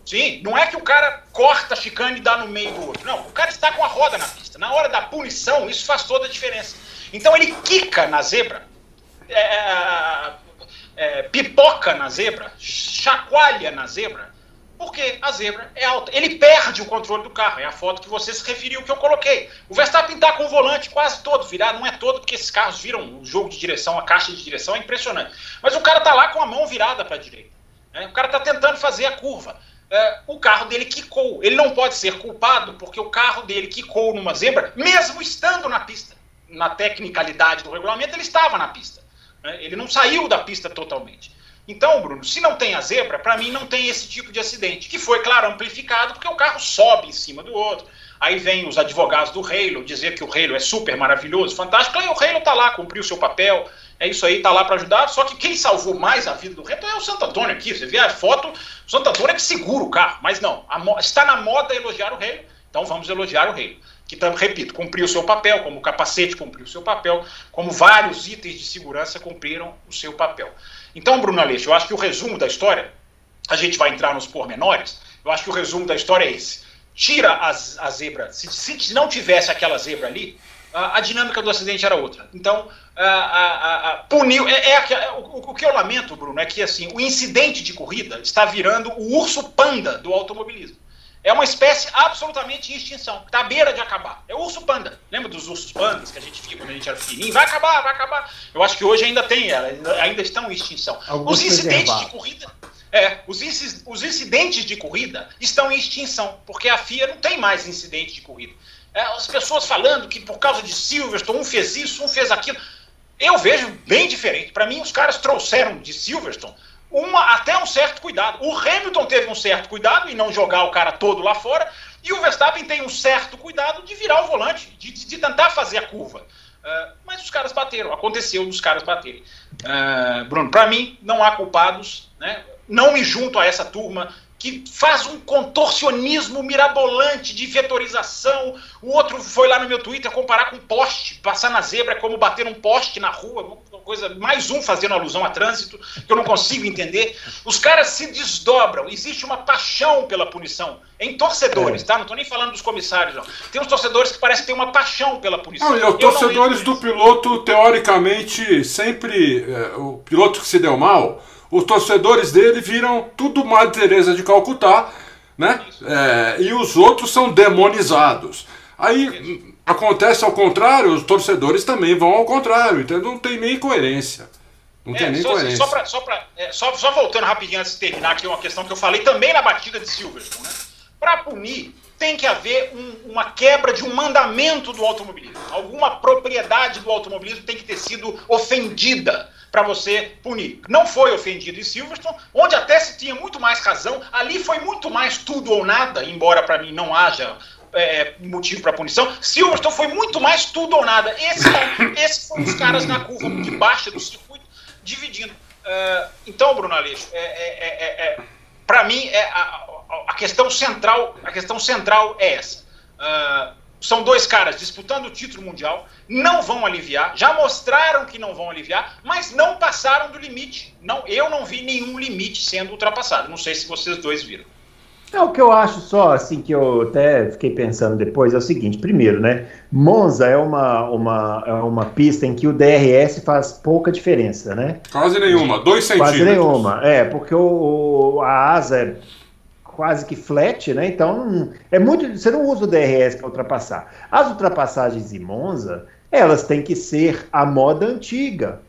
Sim, não é que o cara corta a chicane e dá no meio do outro. Não, o cara está com a roda na pista. Na hora da punição, isso faz toda a diferença. Então ele quica na zebra é, é, é, pipoca na zebra, chacoalha na zebra, porque a zebra é alta. Ele perde o controle do carro. É a foto que você se referiu que eu coloquei. O Verstappen está com o volante quase todo virado. Não é todo, porque esses carros viram o jogo de direção, a caixa de direção é impressionante. Mas o cara está lá com a mão virada para a direita. Né? O cara está tentando fazer a curva. É, o carro dele quicou. Ele não pode ser culpado porque o carro dele quicou numa zebra, mesmo estando na pista. Na tecnicalidade do regulamento, ele estava na pista. Né? Ele não saiu da pista totalmente. Então, Bruno, se não tem a zebra, para mim não tem esse tipo de acidente, que foi, claro, amplificado porque o carro sobe em cima do outro. Aí vem os advogados do Halo dizer que o Halo é super maravilhoso, fantástico. Aí o Halo tá lá, cumpriu o seu papel, é isso aí, tá lá para ajudar. Só que quem salvou mais a vida do Hamilton é o Santo Antônio aqui. Você vê a foto, o Santo Antônio é que segura o carro. Mas não, está na moda elogiar o Halo, então vamos elogiar o Halo que, repito, cumpriu o seu papel, como o capacete cumpriu o seu papel, como vários itens de segurança cumpriram o seu papel. Então, Bruno Aleixo, eu acho que o resumo da história, a gente vai entrar nos pormenores, eu acho que o resumo da história é esse. Tira as, a zebra, se, se não tivesse aquela zebra ali, a, a, dinâmica do acidente era outra. Então, a, a, puniu. É, é, é o, o, que eu lamento, Bruno, é que assim, o incidente de corrida está virando o urso panda do automobilismo. É uma espécie absolutamente em extinção, está à beira de acabar. É o urso panda. Lembra dos ursos pandas que a gente via quando a gente era pequenininho? Vai acabar, vai acabar. Eu acho que hoje ainda tem, ainda estão em extinção. Alguns os incidentes de corrida. É, os, os incidentes de corrida estão em extinção, porque a FIA não tem mais incidente de corrida. É, as pessoas falando que por causa de Silverstone, um fez isso, um fez aquilo. Eu vejo bem diferente. Para mim, os caras trouxeram de Silverstone uma, até um certo cuidado. O Hamilton teve um certo cuidado em não jogar o cara todo lá fora, e o Verstappen tem um certo cuidado de virar o volante, de, de, de tentar fazer a curva. Uh, mas os caras bateram, aconteceu dos caras baterem. Uh, Bruno, para mim, não há culpados, né? não me junto a essa turma que faz um contorcionismo mirabolante de vetorização. O outro foi lá no meu Twitter comparar com poste, passar na zebra é como bater um poste na rua, uma coisa, mais um fazendo alusão a trânsito, que eu não consigo entender. Os caras se desdobram, existe uma paixão pela punição. Em torcedores, é. tá? Não estou nem falando dos comissários, não. Tem uns torcedores que parecem ter uma paixão pela punição. Não, e os torcedores do piloto, teoricamente, sempre. É, o piloto que se deu mal os torcedores dele viram tudo Madre Teresa de Calcutá, né? É, e os outros são demonizados. Aí acontece ao contrário, os torcedores também vão ao contrário, então não tem nem coerência. Não é, tem nem só, coerência. Só, pra, só, pra, é, só, só, voltando rapidinho antes de terminar aqui uma questão que eu falei também na batida de Silverstone, né? Para punir tem que haver um, uma quebra de um mandamento do automobilismo. Alguma propriedade do automobilismo tem que ter sido ofendida para você punir. Não foi ofendido em Silverstone, onde até se tinha muito mais razão. Ali foi muito mais tudo ou nada, embora para mim não haja é, motivo para punição. Silverstone foi muito mais tudo ou nada. Esse, esse foram os caras na curva de baixa do circuito dividindo. Uh, então, Bruno Aleixo, é, é, é, é para mim é a, a, questão central, a questão central é essa. Uh, são dois caras disputando o título mundial, não vão aliviar, já mostraram que não vão aliviar, mas não passaram do limite. Não, eu não vi nenhum limite sendo ultrapassado. Não sei se vocês dois viram. É, o que eu acho só, assim, que eu até fiquei pensando depois, é o seguinte, primeiro, né, Monza é uma, uma, é uma pista em que o DRS faz pouca diferença, né? Quase nenhuma, dois centímetros. Quase nenhuma, é, porque o, a asa é quase que flat, né, então é muito, você não usa o DRS para ultrapassar. As ultrapassagens em Monza, elas têm que ser a moda antiga,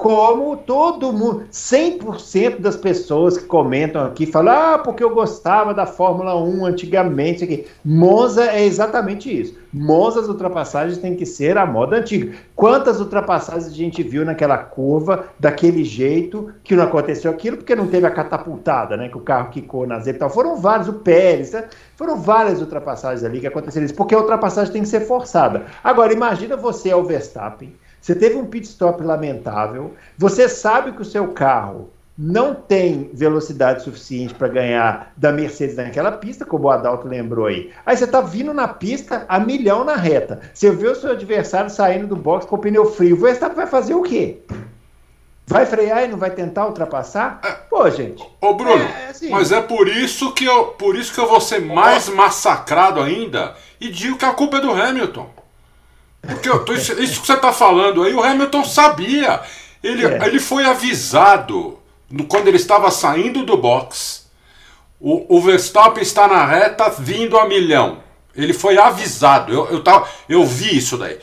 como todo mundo, 100% das pessoas que comentam aqui falam, ah, porque eu gostava da Fórmula 1 antigamente. Aqui. Monza é exatamente isso. Monza as ultrapassagens têm que ser a moda antiga. Quantas ultrapassagens a gente viu naquela curva, daquele jeito, que não aconteceu aquilo, porque não teve a catapultada, né? Que o carro quicou na zebra e tal. Foram vários, o Pérez, né? foram várias ultrapassagens ali que aconteceram isso, porque a ultrapassagem tem que ser forçada. Agora, imagina você é o Verstappen você teve um pit stop lamentável, você sabe que o seu carro não tem velocidade suficiente para ganhar da Mercedes naquela pista, como o Adalto lembrou aí. Aí você está vindo na pista a milhão na reta. Você vê o seu adversário saindo do box com o pneu frio. O Verstappen vai fazer o quê? Vai frear e não vai tentar ultrapassar? É. Pô, gente. Ô, Bruno, é assim. mas é por isso que eu, por isso que eu vou ser mais massacrado ainda e digo que a culpa é do Hamilton. Porque tô, isso que você está falando aí, o Hamilton sabia. Ele, é. ele foi avisado no, quando ele estava saindo do box. O, o Verstappen está na reta vindo a milhão. Ele foi avisado. Eu, eu, tava, eu vi isso daí.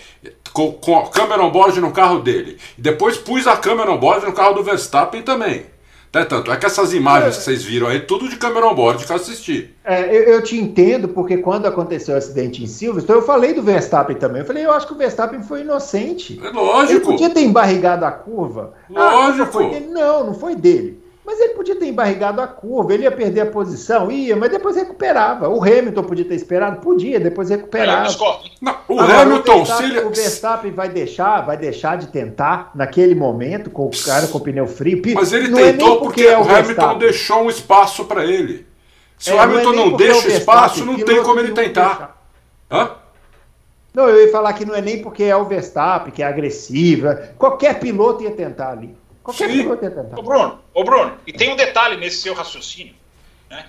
Com, com a câmera on-board no carro dele. Depois pus a câmera on-board no carro do Verstappen também. É, tanto é que essas imagens é. que vocês viram aí, tudo de câmera on-board que eu assisti. É, eu, eu, te entendo, porque quando aconteceu o acidente em Silverstone, eu falei do Verstappen também. Eu falei, eu acho que o Verstappen foi inocente. É lógico. Ele podia ter embarrigado a curva. Lógico. Ah, não, não foi dele. Mas ele podia ter embarrigado a curva, ele ia perder a posição, ia, mas depois recuperava. O Hamilton podia ter esperado, podia, depois recuperava. Não, o Agora, Hamilton, o Verstappen, ele... o Verstappen vai deixar, vai deixar de tentar naquele momento com o cara com o pneu frio. Mas ele não é tentou é porque, porque o, o Hamilton deixou um espaço para ele. Se é, o Hamilton não, é não deixa espaço, não tem como ele tentar. Hã? Não, eu ia falar que não é nem porque é o Verstappen, que é agressivo. Qualquer piloto ia tentar ali. Qualquer Sim. ia tentar. Ô Bruno, ô Bruno, e tem um detalhe nesse seu raciocínio. Né?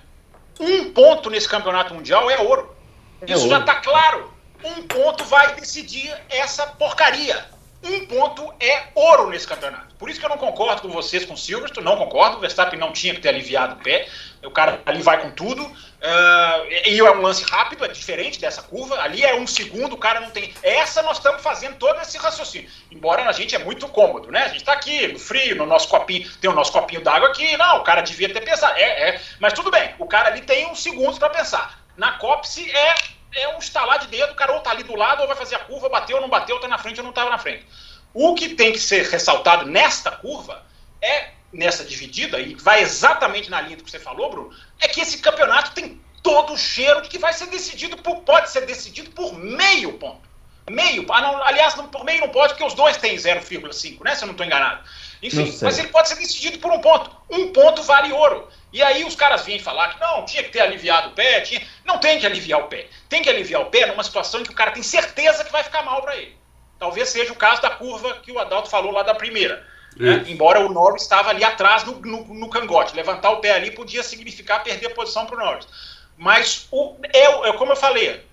Um ponto nesse campeonato mundial é ouro. É Isso ouro. já está claro. Um ponto vai decidir essa porcaria. Um ponto é ouro nesse campeonato. Por isso que eu não concordo com vocês com o Silverstone, não concordo. O Verstappen não tinha que ter aliviado o pé. O cara ali vai com tudo. Uh, e é um lance rápido, é diferente dessa curva. Ali é um segundo, o cara não tem. Essa nós estamos fazendo todo esse raciocínio. Embora a gente é muito cômodo, né? A gente está aqui no frio, no nosso copinho, tem o nosso copinho d'água aqui. Não, o cara devia ter pensado. É, é. Mas tudo bem, o cara ali tem uns segundos para pensar. Na Copse é, é um estalar de dedo, o cara ou tá ali do lado, ou vai fazer a curva, bateu ou não bateu, tá na frente ou não estava na frente. O que tem que ser ressaltado nesta curva é nessa dividida, e vai exatamente na linha do que você falou, Bruno, é que esse campeonato tem todo o cheiro de que vai ser decidido por, pode ser decidido por meio ponto. Meio, ah, não, aliás, não, por meio não pode, porque os dois têm 0,5, né? Se eu não estou enganado. Enfim, mas ele pode ser decidido por um ponto. Um ponto vale ouro. E aí os caras vêm falar que não, tinha que ter aliviado o pé, tinha... não tem que aliviar o pé. Tem que aliviar o pé numa situação em que o cara tem certeza que vai ficar mal para ele. Talvez seja o caso da curva que o Adalto falou lá da primeira. Né? Embora o Norris estava ali atrás no, no, no, cangote. Levantar o pé ali podia significar perder a posição para o Norris. Mas, o, é, é, como eu falei,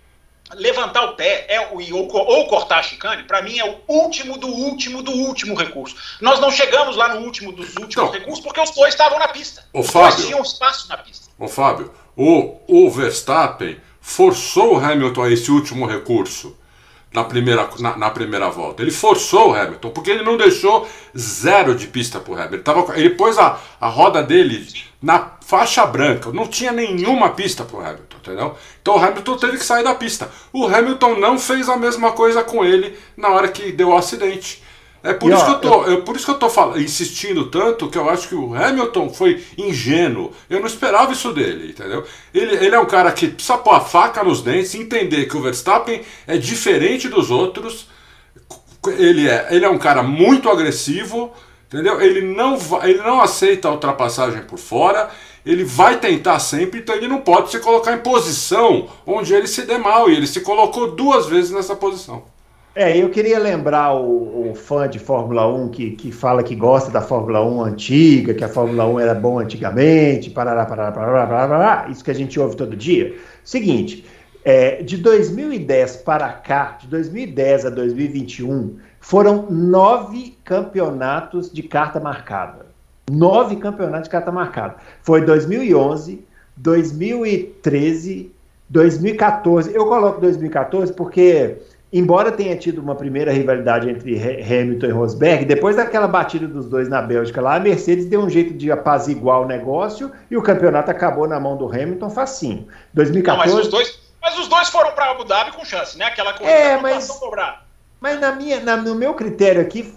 levantar o pé é, ou, ou cortar a chicane, para mim, é o último do último do último recurso. Nós não chegamos lá no último dos últimos então, recursos porque os dois estavam na pista. O os Fábio, dois tinham espaço na pista. O Fábio, o, o Verstappen forçou o Hamilton a esse último recurso na primeira, na, na, primeira volta. Ele forçou o Hamilton, porque ele não deixou zero de pista para o Hamilton. Ele, tava, ele pôs a, a roda dele na faixa branca, não tinha nenhuma pista para o Hamilton, entendeu? Então o Hamilton teve que sair da pista. O Hamilton não fez a mesma coisa com ele na hora que deu o acidente. É por, e, isso, ó, que eu tô, eu... por isso que eu tô falando, insistindo tanto que eu acho que o Hamilton foi ingênuo. Eu não esperava isso dele, entendeu? Ele, ele é um cara que precisa pôr a faca nos dentes, entender que o Verstappen é diferente dos outros. Ele é, ele é um cara muito agressivo, entendeu? Ele não, ele não aceita a ultrapassagem por fora. Ele vai tentar sempre, então ele não pode se colocar em posição onde ele se dê mal. E ele se colocou duas vezes nessa posição. É, eu queria lembrar o, o, fã de Fórmula 1 que, que fala que gosta da Fórmula 1 antiga, que a Fórmula 1 era bom antigamente, parará, parará, parará, parará, isso que a gente ouve todo dia. Seguinte, é, de 2010 para cá, de 2010 a 2021, foram nove campeonatos de carta marcada. Nove campeonatos de carta marcada. Foi 2011, 2013, 2014. Eu coloco 2014 porque embora tenha tido uma primeira rivalidade entre Hamilton e Rosberg, depois daquela batida dos dois na Bélgica lá, a Mercedes deu um jeito de apaziguar o negócio e o campeonato acabou na mão do Hamilton facinho. 2014. Não, mas, os dois, mas os dois foram para Abu Dhabi com chance, né? Aquela corrida é, mas, mas na minha, na, no meu critério aqui,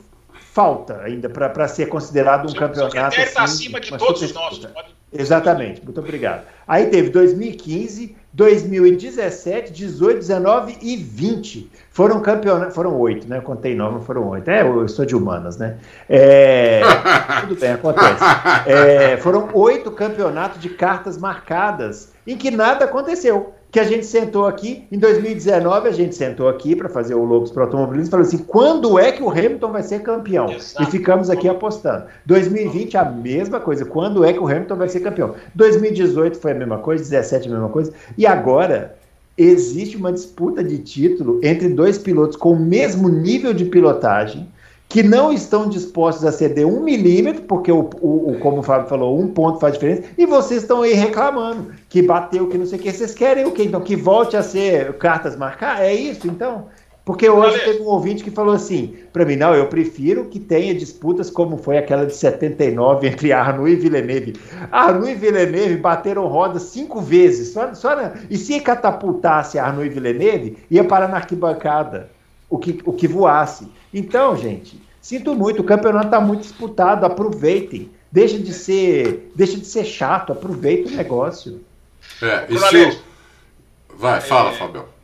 falta ainda para ser considerado um seu, campeonato. O critério está assim, acima de todos os nossos. Pode... Exatamente, muito obrigado. Aí teve 2015, 2017, 18, 19 e 20. Foram campeonatos, foram oito, né? Eu contei nove, foram oito. É, eu sou de humanas, né? É, *laughs* tudo bem, acontece. É, foram oito campeonatos de cartas marcadas em que nada aconteceu que a gente sentou aqui, em 2019, a gente sentou aqui para fazer o Loucos para Automobilismo e falou assim: quando é que o Hamilton vai ser campeão? Exato. E ficamos aqui apostando. 2020, a mesma coisa: quando é que o Hamilton vai ser campeão? 2018 foi a mesma coisa, 2017 a mesma coisa, e agora existe uma disputa de título entre dois pilotos com o mesmo nível de pilotagem que não estão dispostos a ceder um milímetro, porque, o, o, o, como o Fábio falou, um ponto faz diferença, e vocês estão aí reclamando que bateu, que não sei o que. Vocês querem o quê? Então, que volte a ser cartas marcar? É isso, então? Porque hoje teve um ouvinte que falou assim, para mim, não, eu prefiro que tenha disputas como foi aquela de 79 entre Arnoux e Villeneuve. Arnoux e Villeneuve bateram roda cinco vezes, só, só na... e se catapultasse Arnoux e Villeneuve, ia parar na arquibancada o que, o que voasse. Então, gente, sinto muito, o campeonato está muito disputado, aproveitem. Deixa de ser, deixa de ser chato, aproveita o negócio. É, isso... Vai, fala, é... Fabio.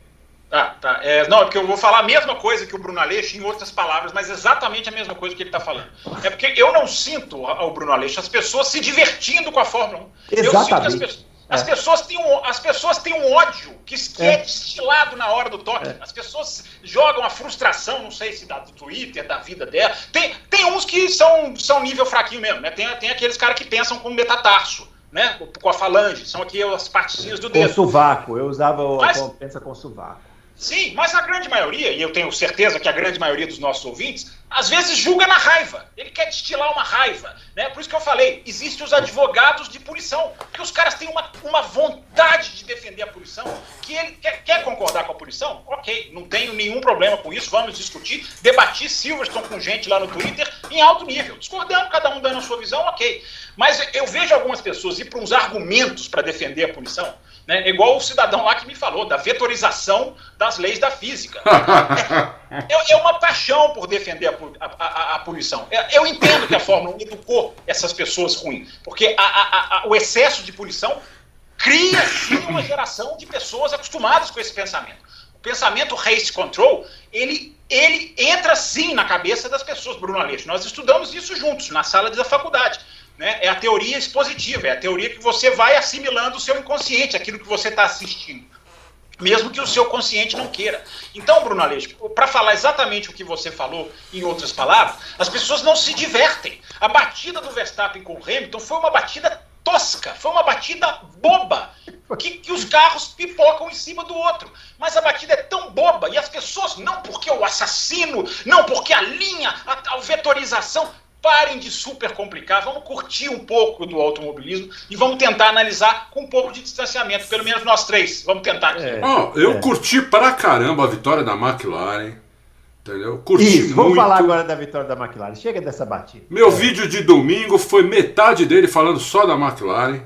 Tá, tá. É, não, é porque eu vou falar a mesma coisa que o Bruno Aleixo em outras palavras, mas exatamente a mesma coisa que ele está falando. É porque eu não sinto, o Bruno Aleixo, as pessoas se divertindo com a Fórmula 1. Exatamente. Eu sinto que as pessoas as, é. pessoas têm um, as pessoas têm um ódio que, que é. é destilado na hora do toque. É. As pessoas jogam a frustração, não sei se da, do Twitter, da vida dela. Tem, tem uns que são, são nível fraquinho mesmo, né? Tem, tem aqueles caras que pensam com metatarso, né? Com a falange, são aqui as partezinhas do dedo. Com sovaco, eu usava o Mas, pensa com sovaco. Sim, mas a grande maioria, e eu tenho certeza que a grande maioria dos nossos ouvintes, às vezes julga na raiva. Ele quer destilar uma raiva. Né? Por isso que eu falei, existem os advogados de punição, que os caras têm uma, uma vontade de defender a punição, que ele quer, quer concordar com a punição? Ok, não tenho nenhum problema com isso, vamos discutir. Debati Silverstone com gente lá no Twitter em alto nível, discordando, cada um dando a sua visão, ok. Mas eu vejo algumas pessoas ir para uns argumentos para defender a punição né? Igual o cidadão lá que me falou, da vetorização das leis da física. *laughs* é, é, uma paixão por defender a, a, a, punição. É, eu entendo que a Fórmula 1 educou essas pessoas ruins, porque o excesso de punição cria sim uma geração de pessoas acostumadas com esse pensamento. O pensamento race control, ele, ele entra sim na cabeça das pessoas, Bruno Aleixo. Nós estudamos isso juntos, na sala da faculdade. Né? É a teoria expositiva, é a teoria que você vai assimilando o seu inconsciente, aquilo que você está assistindo. Mesmo que o seu consciente não queira. Então, Bruno Aleixo, para falar exatamente o que você falou, em outras palavras, as pessoas não se divertem. A batida do Verstappen com o Hamilton foi uma batida tosca, foi uma batida boba, que, que, os carros pipocam em cima do outro. Mas a batida é tão boba e as pessoas, não porque o assassino, não porque a linha, a, a vetorização, parem de super complicar, vamos curtir um pouco do automobilismo e vamos tentar analisar com um pouco de distanciamento, pelo menos nós três. Vamos tentar aqui. É, oh, eu é. curti pra caramba a vitória da McLaren. Entendeu? Curti Isso, vamos muito. falar agora da vitória da McLaren. Chega dessa batida. Meu é. vídeo de domingo foi metade dele falando só da McLaren.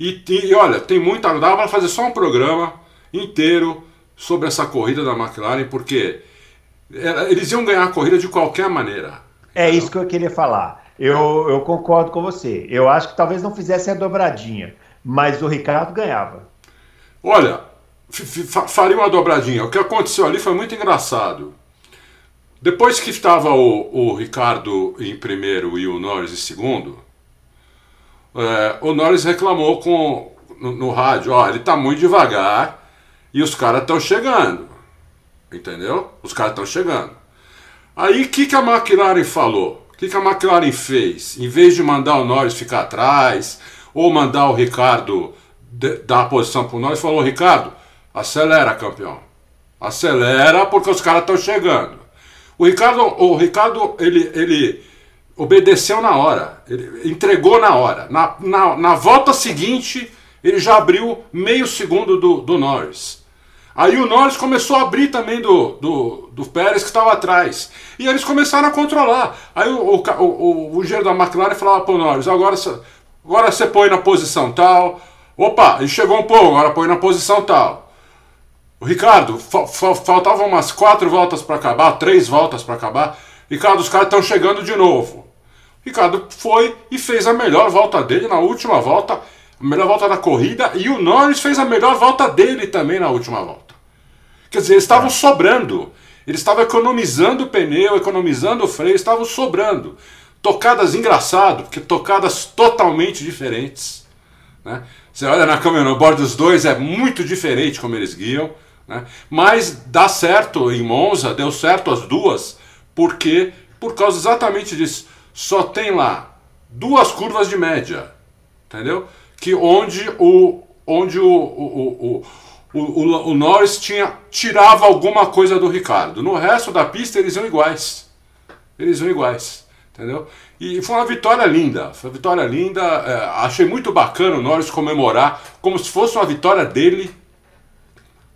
E, e olha, tem muita. Dava para fazer só um programa inteiro sobre essa corrida da McLaren, porque eles iam ganhar a corrida de qualquer maneira. É isso que eu queria falar. Eu, eu concordo com você. Eu acho que talvez não fizesse a dobradinha, mas o Ricardo ganhava. Olha, faria uma dobradinha. O que aconteceu ali foi muito engraçado. Depois que estava o, o Ricardo em primeiro e o Norris em segundo, é, o Norris reclamou com, no, no rádio: ó, ele está muito devagar e os caras estão chegando. Entendeu? Os caras estão chegando. Aí o que, que a McLaren falou? O que, que a McLaren fez? Em vez de mandar o Norris ficar atrás, ou mandar o Ricardo dar a posição para o Norris, falou: Ricardo, acelera, campeão. Acelera porque os caras estão chegando. O Ricardo, o Ricardo ele, ele obedeceu na hora, ele entregou na hora. Na, na, na volta seguinte, ele já abriu meio segundo do, do Norris. Aí o Norris começou a abrir também do, do, do Pérez que estava atrás. E eles começaram a controlar. Aí o, o, o, o engenheiro da McLaren falava o Norris, agora, agora você põe na posição tal. Opa, ele chegou um pouco, agora põe na posição tal. O Ricardo, fa fa faltavam umas quatro voltas para acabar, três voltas para acabar. Ricardo, os caras estão chegando de novo. Ricardo foi e fez a melhor volta dele na última volta, a melhor volta da corrida, e o Norris fez a melhor volta dele também na última volta. Quer dizer, eles estavam é. sobrando. Eles estavam economizando pneu, economizando freio, estavam sobrando. Tocadas engraçado, porque tocadas totalmente diferentes. Né? Você olha na câmera no bordo dos dois, é muito diferente como eles guiam. Né? Mas dá certo em Monza, deu certo as duas, porque por causa exatamente disso. Só tem lá duas curvas de média, entendeu? Que onde o, onde o, o, o o, o, o, Norris tinha, tirava alguma coisa do Ricardo. No resto da pista eles iam iguais. Eles iam iguais. Entendeu? E foi uma vitória linda. Foi uma vitória linda. É, achei muito bacana o Norris comemorar como se fosse uma vitória dele.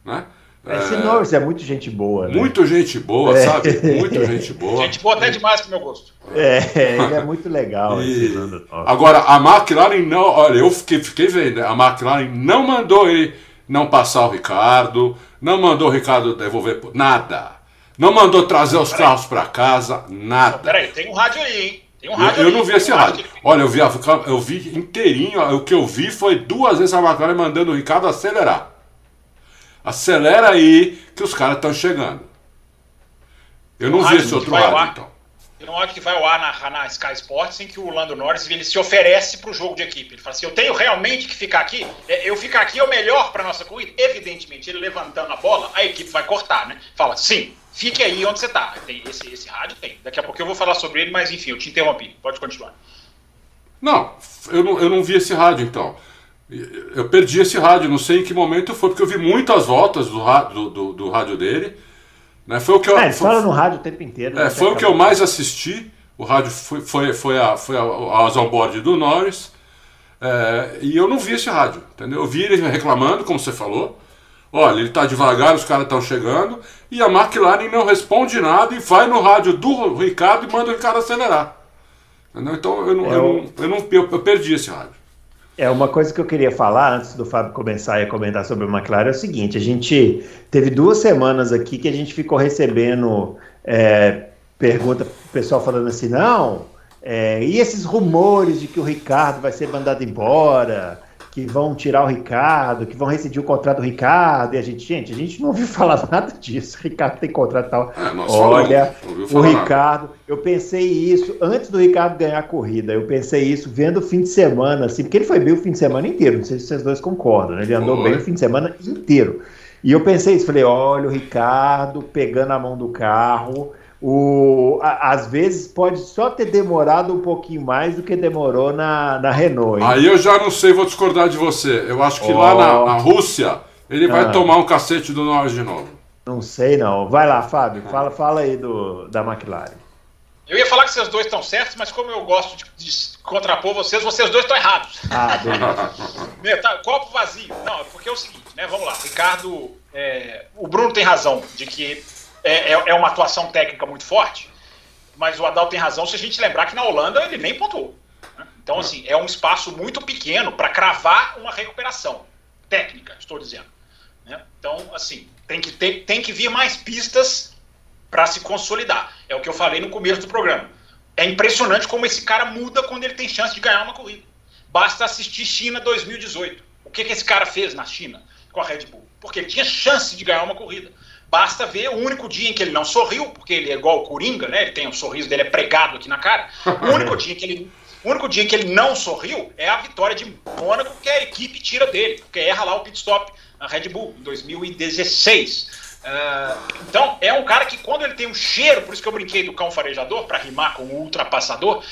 Né? Esse é, Norris é muito gente boa. Né? Muito gente boa, é. sabe? Muito *laughs* gente boa. Gente boa até demais pro meu gosto. É, ele é muito legal. E... Agora, a McLaren não. Olha, eu fiquei, fiquei vendo. Né? A McLaren não mandou ele não passar o Ricardo, não mandou o Ricardo devolver nada. Não mandou trazer os peraí. carros para casa, nada. peraí, tem um rádio aí, hein? Tem um rádio eu, eu não vi esse rádio. rádio. Olha, eu vi, eu vi inteirinho, o que eu vi foi duas vezes a McLaren mandando o Ricardo acelerar. Acelera aí que os caras estão chegando. Eu não vi esse outro rádio, então. Eu não acho que vai ao ar na, na Sky Sports em que o Lando Norris ele se oferece para o jogo de equipe. Ele fala assim: eu tenho realmente que ficar aqui. É, eu ficar aqui é o melhor para nossa corrida. Evidentemente, ele levantando a bola, a equipe vai cortar, né? Fala, sim, fique aí onde você está. Tem esse, esse rádio tem. Daqui a pouco eu vou falar sobre ele, mas enfim, eu te interrompi. Pode continuar. Não, eu não, eu não vi esse rádio então. Eu perdi esse rádio, não sei em que momento foi, porque eu vi muitas voltas do, do, do, do rádio dele. Né? Foi o que eu, é, foi, fala no rádio o tempo inteiro. É, foi o que eu mais assisti. O rádio foi, foi, foi, a, foi a, as onboard do Norris. É, e eu não vi esse rádio, entendeu? Eu vi ele reclamando, como você falou. Olha, ele está devagar, os caras estão chegando. E a McLaren não responde nada e vai no rádio do Ricardo e manda o Ricardo acelerar. Entendeu? Então eu, não, é eu, não, eu, não, eu perdi esse rádio. É, uma coisa que eu queria falar antes do Fábio começar a comentar sobre o McLaren é o seguinte: a gente teve duas semanas aqui que a gente ficou recebendo é, pergunta pessoal falando assim, não, é, e esses rumores de que o Ricardo vai ser mandado embora? Que vão tirar o Ricardo, que vão rescindir o contrato do Ricardo, e a gente, gente, a gente não ouviu *laughs* falar nada disso. O Ricardo tem contrato tal. É, Olha, o Ricardo, nada. eu pensei isso antes do Ricardo ganhar a corrida. Eu pensei isso vendo o fim de semana, assim, porque ele foi bem o fim de semana inteiro. Não sei se vocês dois concordam, né? Ele andou foi. bem o fim de semana inteiro. E eu pensei isso, falei, olha o Ricardo pegando a mão do carro o, a, às vezes pode só ter demorado um pouquinho mais do que demorou na, na Renault. Hein? Aí eu já não sei, vou discordar de você. Eu acho que oh. lá na, na, Rússia ele vai ah. tomar um cacete do Norris de novo. Não sei não. Vai lá, Fábio, fala, fala aí do, da McLaren. Eu ia falar que vocês dois estão certos, mas como eu gosto de, de contrapor vocês, vocês dois estão errados. Ah, beleza. *laughs* tá, copo vazio. Não, porque é o seguinte, né? Vamos lá. Ricardo, é, o Bruno tem razão de que é, é, é, uma atuação técnica muito forte, mas o Adal tem razão se a gente lembrar que na Holanda ele nem pontuou. Né? Então, assim, é um espaço muito pequeno para cravar uma recuperação técnica, estou dizendo. Né? Então, assim, tem que, ter, tem que vir mais pistas para se consolidar. É o que eu falei no começo do programa. É impressionante como esse cara muda quando ele tem chance de ganhar uma corrida. Basta assistir China 2018. O que, que esse cara fez na China com a Red Bull? Porque ele tinha chance de ganhar uma corrida. Basta ver o único dia em que ele não sorriu, porque ele é igual o Coringa, né? Ele tem o um sorriso dele é pregado aqui na cara. O *laughs* único dia que ele o único dia que ele não sorriu é a vitória de Mônaco, que a equipe tira dele, porque erra lá o pit stop na Red Bull, em 2016. Uh, ah, então, é um cara que quando ele tem um cheiro, por isso que eu brinquei do cão farejador, para rimar com o ultrapassador,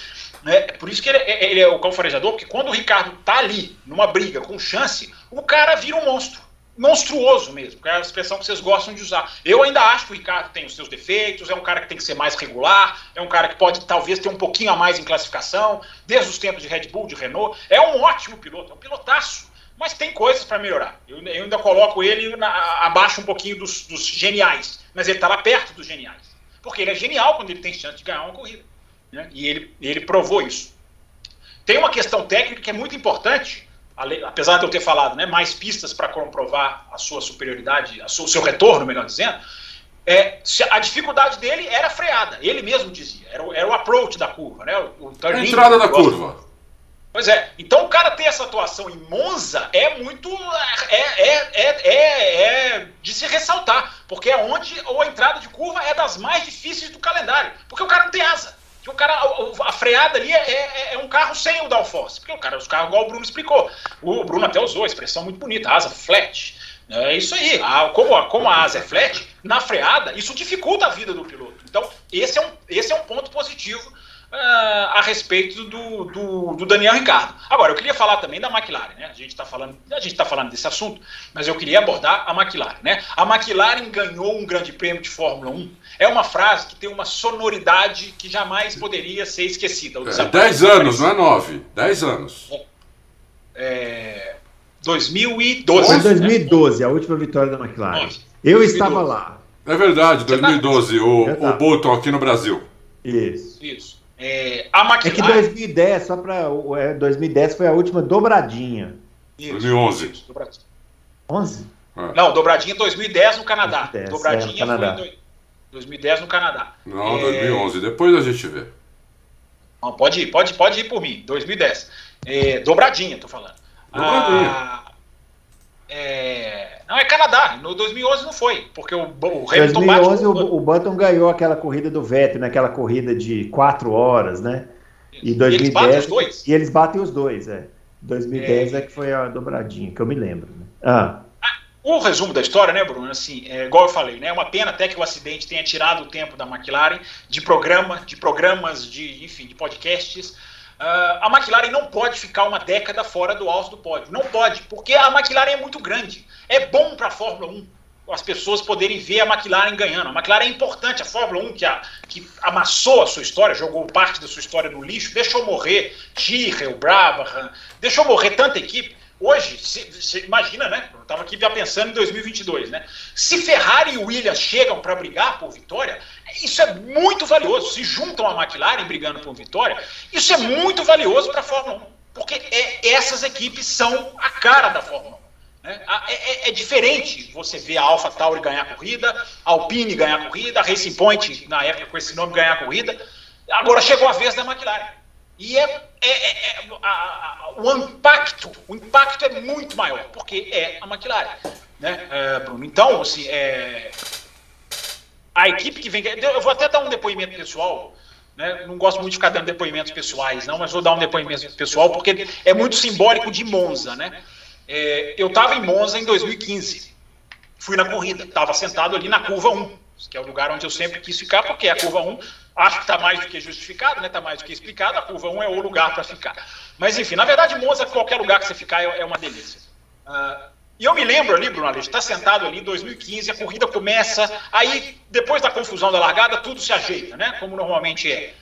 né, por isso que ele, é, ele é o cão farejador, porque quando o Ricardo tá ali, numa briga, com chance, o cara vira um monstro monstruoso mesmo, que é a expressão que vocês gostam de usar. Eu ainda acho que o Ricardo tem os seus defeitos, é um cara que tem que ser mais regular, é um cara que pode talvez ter um pouquinho a mais em classificação, desde os tempos de Red Bull, de Renault. É um ótimo piloto, é um pilotaço, mas tem coisas para melhorar. Eu, eu, ainda coloco ele na, abaixo um pouquinho dos, dos geniais, mas ele está lá perto dos geniais. Porque ele é genial quando ele tem chance de ganhar uma corrida. Né? E ele, ele provou isso. Tem uma questão técnica que é muito importante, apesar de eu ter falado, né, mais pistas para comprovar a sua superioridade, a sua, o seu retorno, melhor dizendo, é, a dificuldade dele era freada, ele mesmo dizia, era, o, era o approach da curva, né, o, o turning, a entrada da curva. Pois é, então o cara ter essa atuação em Monza é muito. É, é, é, é, é de se ressaltar, porque é onde a entrada de curva é das mais difíceis do calendário, porque o cara não tem asa que o cara, a, freada ali é, é, é, um carro sem o downforce, porque o cara, os carros, igual o Bruno explicou, o Bruno até usou a expressão muito bonita, asa flat. É isso aí. A, como, a, como a asa é flat, na freada, isso dificulta a vida do piloto. Então, esse é um, esse é um ponto positivo a respeito do, do, do, Daniel Ricardo. Agora, eu queria falar também da McLaren, né? A gente está falando, a gente tá falando desse assunto, mas eu queria abordar a McLaren, né? A McLaren ganhou um grande prêmio de Fórmula 1. É uma frase que tem uma sonoridade que jamais poderia ser esquecida. É, dez anos, não é nove. Dez anos. É, 2012. Foi 2012, né? a última vitória da McLaren. Eu 2012. estava lá. É verdade, 2012, o, o Bolton aqui no Brasil. Isso. Isso. É, a McLaren... É que 2010, só para. É, 2010 foi a última dobradinha. Isso, 2011. Isso, dobradinha. 11? É. Não, dobradinha 2010 no Canadá. 2010, dobradinha é, Canadá. foi em 2010 no Canadá. Não, 2011. É. Depois a gente vê. Não, pode ir, pode, pode ir por mim. 2010. É, dobradinha, tô falando. Dobradinha. Ah, é, não, é Canadá. No 2011 não foi, porque o, o Hamilton 2011 o, o Button ganhou aquela corrida do Vettel, naquela corrida de quatro horas, né? E 2010 e eles batem os dois. E eles batem os dois, é. 2010 é, é que foi a dobradinha, que eu me lembro. Né? Ah. ah. O resumo da história, né, Bruno? Assim, é, igual eu falei, né? É uma pena até que o acidente tenha tirado o tempo da McLaren de programa, de programas, de enfim, de podcasts. Uh, a McLaren não pode ficar uma década fora do alto do pódio. Não pode, porque a McLaren é muito grande. É bom para a Fórmula 1 as pessoas poderem ver a McLaren ganhando. A McLaren é importante. A Fórmula 1, que, a, que amassou a sua história, jogou parte da sua história no lixo, deixou morrer Tyrrell, Brabham, deixou morrer tanta equipe. Hoje, você imagina, né? Eu estava aqui já pensando em 2022, né? Se Ferrari e Williams chegam para brigar por vitória, isso é muito valioso. Se juntam a McLaren brigando por vitória, isso é muito valioso para a Fórmula 1. Porque é, essas equipes são a cara da Fórmula 1. Né? É, é, é, diferente você ver a Alpha Tauri ganhar corrida, a Alpine ganhar corrida, a Racing Point, na época com esse nome, ganhar corrida. Agora chegou a vez da McLaren. E é, é, é, é a, a, o impacto, o impacto é muito maior, porque é a McLaren. Né, é, Bruno? Então, assim, é, a equipe que vem. Eu vou até dar um depoimento pessoal. Né, não gosto muito de ficar dando depoimentos pessoais, não, mas vou dar um depoimento pessoal, porque é muito simbólico de Monza. Né? É, eu estava em Monza em 2015. Fui na corrida, estava sentado ali na curva 1, que é o lugar onde eu sempre quis ficar, porque a curva 1 acho que está mais do que justificado, está né? mais do que explicado. A curva 1 é o lugar para ficar. Mas, enfim, na verdade, Monza, qualquer lugar que você ficar é, é uma delícia. Uh, E eu me lembro ali, Bruno Aleixo, está sentado ali em 2015, a corrida começa, aí depois da confusão da largada, tudo se ajeita, né? Como normalmente é.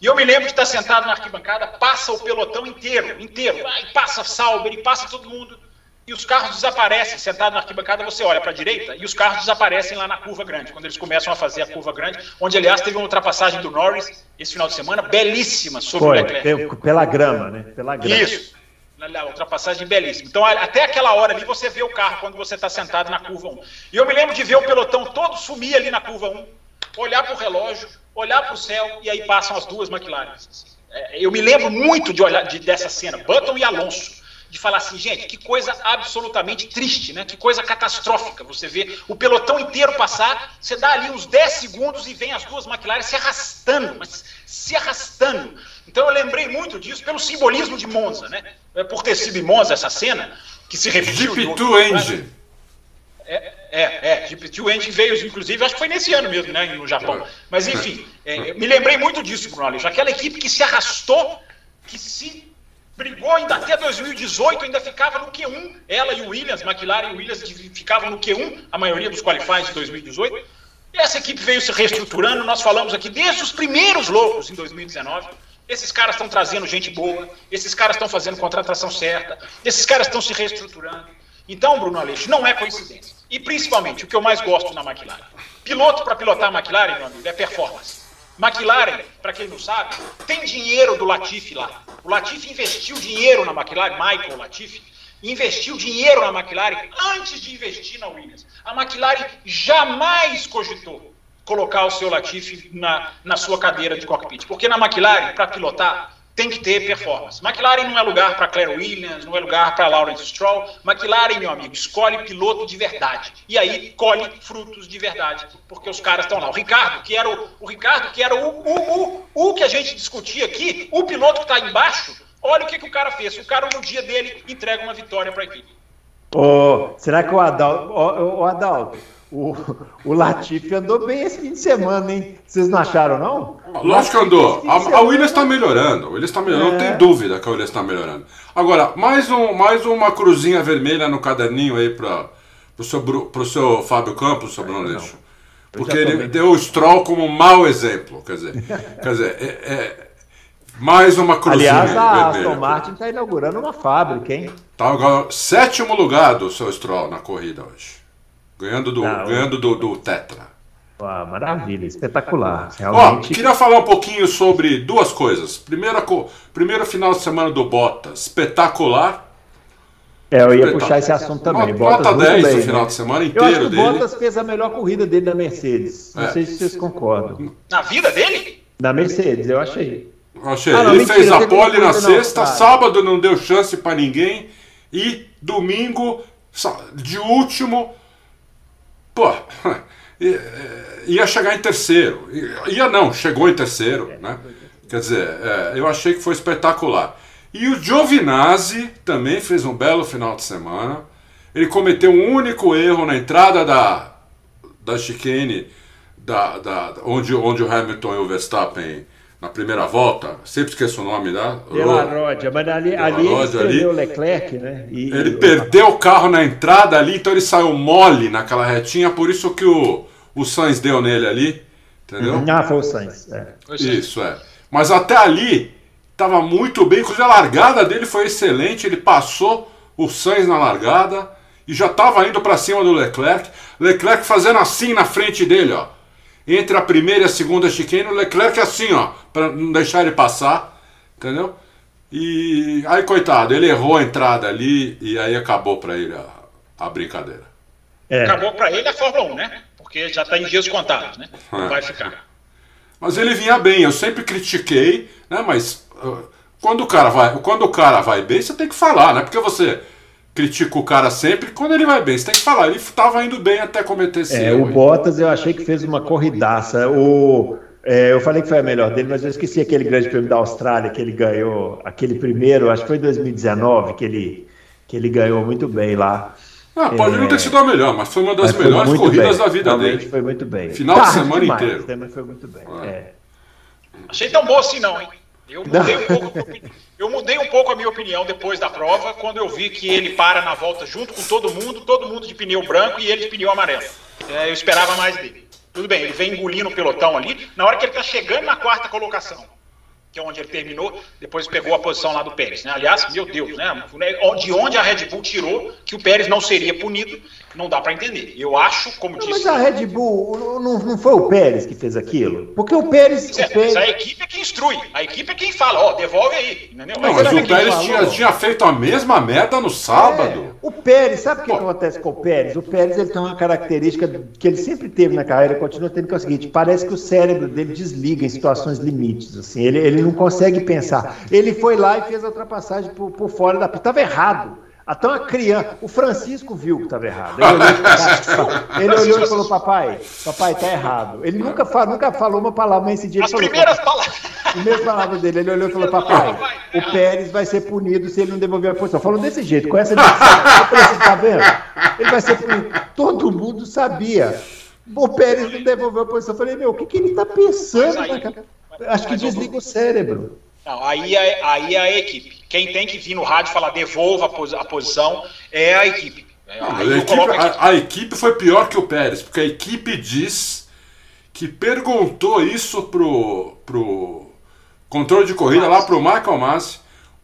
E eu me lembro de estar sentado na arquibancada, passa o pelotão inteiro, inteiro, aí passa Sauber, e passa todo mundo, e os carros desaparecem. Sentado na arquibancada, você olha para a direita e os carros desaparecem lá na curva grande, quando eles começam a fazer a curva grande, onde, aliás, teve uma ultrapassagem do Norris esse final de semana, belíssima sobre Foi, o Leclerc. Pela grama, né? Pela grama. Isso. A ultrapassagem belíssima. Então, até aquela hora ali, você vê o carro quando você está sentado na curva 1. E eu me lembro de ver o pelotão todo sumir ali na curva 1, olhar para o relógio, olhar para o céu, e aí passam as duas McLaren. É, eu me lembro muito de olhar de, dessa cena, Button e Alonso de falar assim, gente, que coisa absolutamente triste, né? Que coisa catastrófica. Você vê o pelotão inteiro passar, você dá ali uns 10 segundos e vem as duas McLaren se arrastando, mas se arrastando. Então eu lembrei muito disso pelo simbolismo de Monza, né? É, por ter sido em Monza essa cena, que se referiu... GP2 Engine. É, é, é, GP2 Engine veio, inclusive, acho que foi nesse ano mesmo, né, no Japão. Mas, enfim, é, me lembrei muito disso, Bruno Aleixo. Aquela equipe que se arrastou, que se brigou ainda até 2018, ainda ficava no Q1. Ela e o Williams, McLaren e Williams ficavam no Q1, a maioria dos qualifies de 2018. E essa equipe veio se reestruturando. Nós falamos aqui desde os primeiros loucos em 2019. Esses caras estão trazendo gente boa, esses caras estão fazendo contratação certa, esses caras estão se reestruturando. Então, Bruno Aleixo, não é coincidência. E principalmente, o que eu mais gosto na McLaren. Piloto para pilotar a McLaren, meu amigo, é performance. McLaren, para quem não sabe, tem dinheiro do Latifi lá. O Latifi investiu dinheiro na McLaren, Michael Latifi, investiu dinheiro na McLaren antes de investir na Williams. A McLaren jamais cogitou colocar o seu Latifi na, na sua cadeira de cockpit, porque na McLaren, para pilotar, tem que ter performance. McLaren não é lugar para Claire Williams, não é lugar para Lawrence Stroll. McLaren, meu amigo, escolhe piloto de verdade. E aí colhe frutos de verdade, porque os caras estão lá. O Ricardo, que era o, o Ricardo, que era o, o, o, o que a gente discutia aqui, o piloto que está embaixo, olha o que, que o cara fez. O cara, no dia dele, entrega uma vitória para a equipe. Oh, será que o Adalto, oh, oh, Adalto, o, o Latifi andou bem esse fim de semana, hein? Vocês não acharam, não? Lógico que andou. A, a Williams está melhorando. A Williams está melhorando. É. Não tem dúvida que a Williams está melhorando. Agora, mais, um, mais uma cruzinha vermelha no caderninho aí para o seu, pro seu Fábio Campos, seu Bruno Leixo. Porque ele deu o Stroll como um mau exemplo. Quer dizer, *laughs* quer dizer é, é mais uma cruzinha Aliás, a Aston Martin está inaugurando uma fábrica, hein? Tá agora, sétimo lugar do seu Stroll na corrida hoje. Ganhando do, Não, ganhando do, do Tetra. Ah, maravilha, espetacular. Realmente... Ó, queria falar um pouquinho sobre duas coisas. Primeiro, primeiro final de semana do Bottas, espetacular. É, eu ia puxar esse assunto também. Nota 10 bem, no final né? de semana inteiro eu acho que o Bottas fez a melhor corrida dele na Mercedes. Não é. sei se vocês concordam. Na vida dele? Na Mercedes, eu achei. Achei. Ah, não, ele mentira, fez a pole na sexta, não, sábado não deu chance para ninguém e domingo de último, pô, *laughs* ia chegar em terceiro. Ia não, chegou em terceiro, né? Quer dizer, é, eu achei que foi espetacular. E o Giovinazzi também fez um belo final de semana. Ele cometeu um único erro na entrada da, da chicane, da, da, onde, onde o Hamilton e o Verstappen na primeira volta, sempre esqueço o nome da. Pela Rodia, mas ali, ali ele ali, o Leclerc, né? E, ele e... perdeu o carro na entrada ali, então ele saiu mole naquela retinha, por isso que o, o Sainz deu nele ali, entendeu? Ah, foi o Sainz. É. Isso, é. Mas até ali estava muito bem, inclusive a largada dele foi excelente, ele passou o Sainz na largada e já estava indo para cima do Leclerc. Leclerc fazendo assim na frente dele, ó entre a primeira e a segunda chicane, o Leclerc é assim, ó, para não deixar ele passar, entendeu? E aí, coitado, ele errou a entrada ali e aí acabou para ele a, a brincadeira. É. Acabou para ele a Fórmula 1, né? Porque já está em dias contados, né? Não é. vai ficar. Mas ele vinha bem, eu sempre critiquei, né? Mas uh, quando o cara vai, quando o cara vai bem, você tem que falar, né? Porque você critica o cara sempre, quando ele vai bem, você tem que falar, ele estava indo bem até cometer esse é, erro. O Bottas eu achei que fez uma corridaça. O, é, eu falei que foi a melhor dele, mas eu esqueci aquele grande prêmio da Austrália que ele ganhou, aquele primeiro, acho que foi em 2019, que ele, que ele ganhou muito bem lá. Ah, pode é, não ter sido a melhor, mas foi uma das melhores corridas bem, da vida dele. foi muito bem. Final Tarde de semana demais, inteiro. Foi muito bem. É. Achei tão bom assim não, hein? Eu mudei, um pouco, eu mudei um pouco a minha opinião depois da prova, quando eu vi que ele para na volta junto com todo mundo, todo mundo de pneu branco e ele de pneu amarelo. É, eu esperava mais dele. Tudo bem, ele vem engolindo o pelotão ali, na hora que ele está chegando na quarta colocação que é onde ele terminou, depois pegou a posição lá do Pérez. Né? Aliás, meu Deus, né? de onde a Red Bull tirou que o Pérez não seria punido, não dá para entender. Eu acho, como não, disse. Mas a Red Bull não, não foi o Pérez que fez aquilo? Porque o Pérez. É, o Pérez... a equipe é quem instrui, a equipe é quem fala, ó, devolve aí. Entendeu? Não, mas, mas o Pérez tinha, tinha, feito a mesma merda no sábado. É, o Pérez, sabe o que, que, acontece com o Pérez? O Pérez ele tem uma característica que ele sempre teve na carreira, continua tendo, que é o seguinte: parece que o cérebro dele desliga em situações limites. Assim, ele, ele não consegue pensar. Ele foi lá e fez a ultrapassagem por, por fora da pista. Estava errado. Até uma criança. O Francisco viu que estava errado. Ele olhou, ele olhou e falou: Papai, papai, está errado. Ele nunca, fala, nunca falou uma palavra, mas esse dia As falou. primeiras palavras. Primeiras palavras dele. Ele olhou e falou: Papai, o Pérez vai ser punido se ele não devolver a posição. Falou desse jeito, com essa dicção. Tá vendo? Ele vai ser punido. Todo mundo sabia. O Pérez não devolveu a posição. Eu falei: Meu, o que, que ele está pensando? Aí, Acho que desliga o cérebro. Não, aí é, aí é a equipe. Quem tem que vir no rádio falar devolva a posição é a equipe. Não, a, equipe a, a, equipe foi pior que o Pérez, porque a equipe diz que perguntou isso pro, pro controle de corrida lá pro Michael Massi.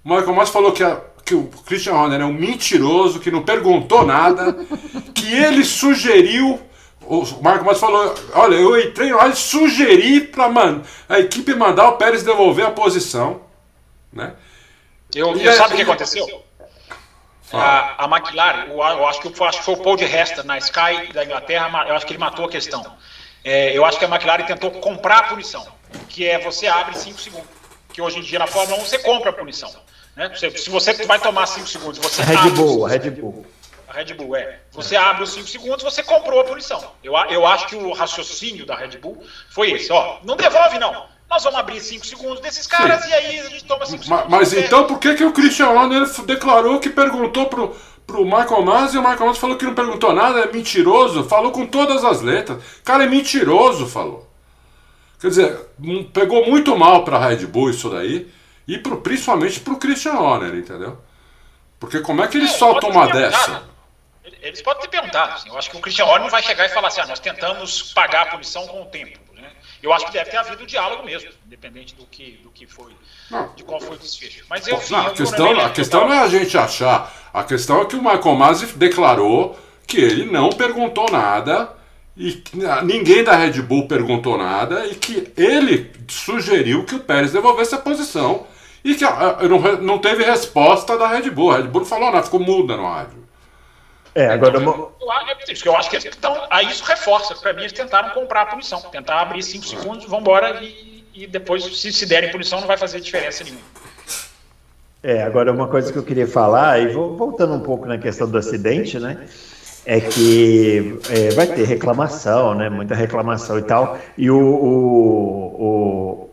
O Michael Massi falou que, a, que o Christian Horner é um mentiroso, que não perguntou nada, que ele sugeriu o Marco Mas falou: olha, eu entrei lá e sugeri para a equipe mandar o Pérez devolver a posição. Né? Eu, e eu sabe o que aconteceu? A, a McLaren, eu, eu, acho, que, eu acho que foi o Paul de Resta na Sky da Inglaterra, eu acho que ele matou a questão. É, eu acho que a McLaren tentou comprar a punição, que é você abre 5 segundos. Que hoje em dia na Fórmula 1 você compra a punição. Né? Se, se você vai tomar 5 segundos, você Red Bull, Red Bull. A Red Bull, é. Você abre os 5 segundos, você comprou a punição. Eu, eu acho que o raciocínio da Red Bull foi esse, ó. Não devolve, não. Nós vamos abrir 5 segundos desses caras Sim. e aí a gente toma 5 segundos. Mas então por que, que o Christian Horner declarou que perguntou pro, pro Michael Masi e o Michael Masi falou que não perguntou nada, é mentiroso, falou com todas as letras. Cara, é mentiroso, falou. Quer dizer, pegou muito mal pra Red Bull isso daí, e pro, principalmente pro Christian Horner, entendeu? Porque como é que ele é, solta uma dessa? Eles podem ter perguntado. Assim, eu acho que o Christian Horner não vai chegar e falar assim: ah, nós tentamos pagar a punição com o tempo. Né? Eu acho que deve ter havido diálogo mesmo, independente do que, do que foi, não. de qual foi o desfecho. Mas eu, não, a questão, a questão não é a gente achar. A questão é que o Michael Masi declarou que ele não perguntou nada e ninguém da Red Bull perguntou nada e que ele sugeriu que o Pérez devolvesse a posição e que não, não teve resposta da Red Bull. A Red Bull falou nada, ficou muda no rádio. É, agora. Então, eu, eu, eu acho que então, aí isso reforça. Para mim, eles tentaram comprar a punição, tentar abrir 5 segundos, vão embora e, e depois, se se derem punição, não vai fazer diferença nenhuma. É, agora uma coisa que eu queria falar, e vou, voltando um pouco na questão do acidente, né? É que é, vai ter reclamação, né? Muita reclamação e tal. E o, o, o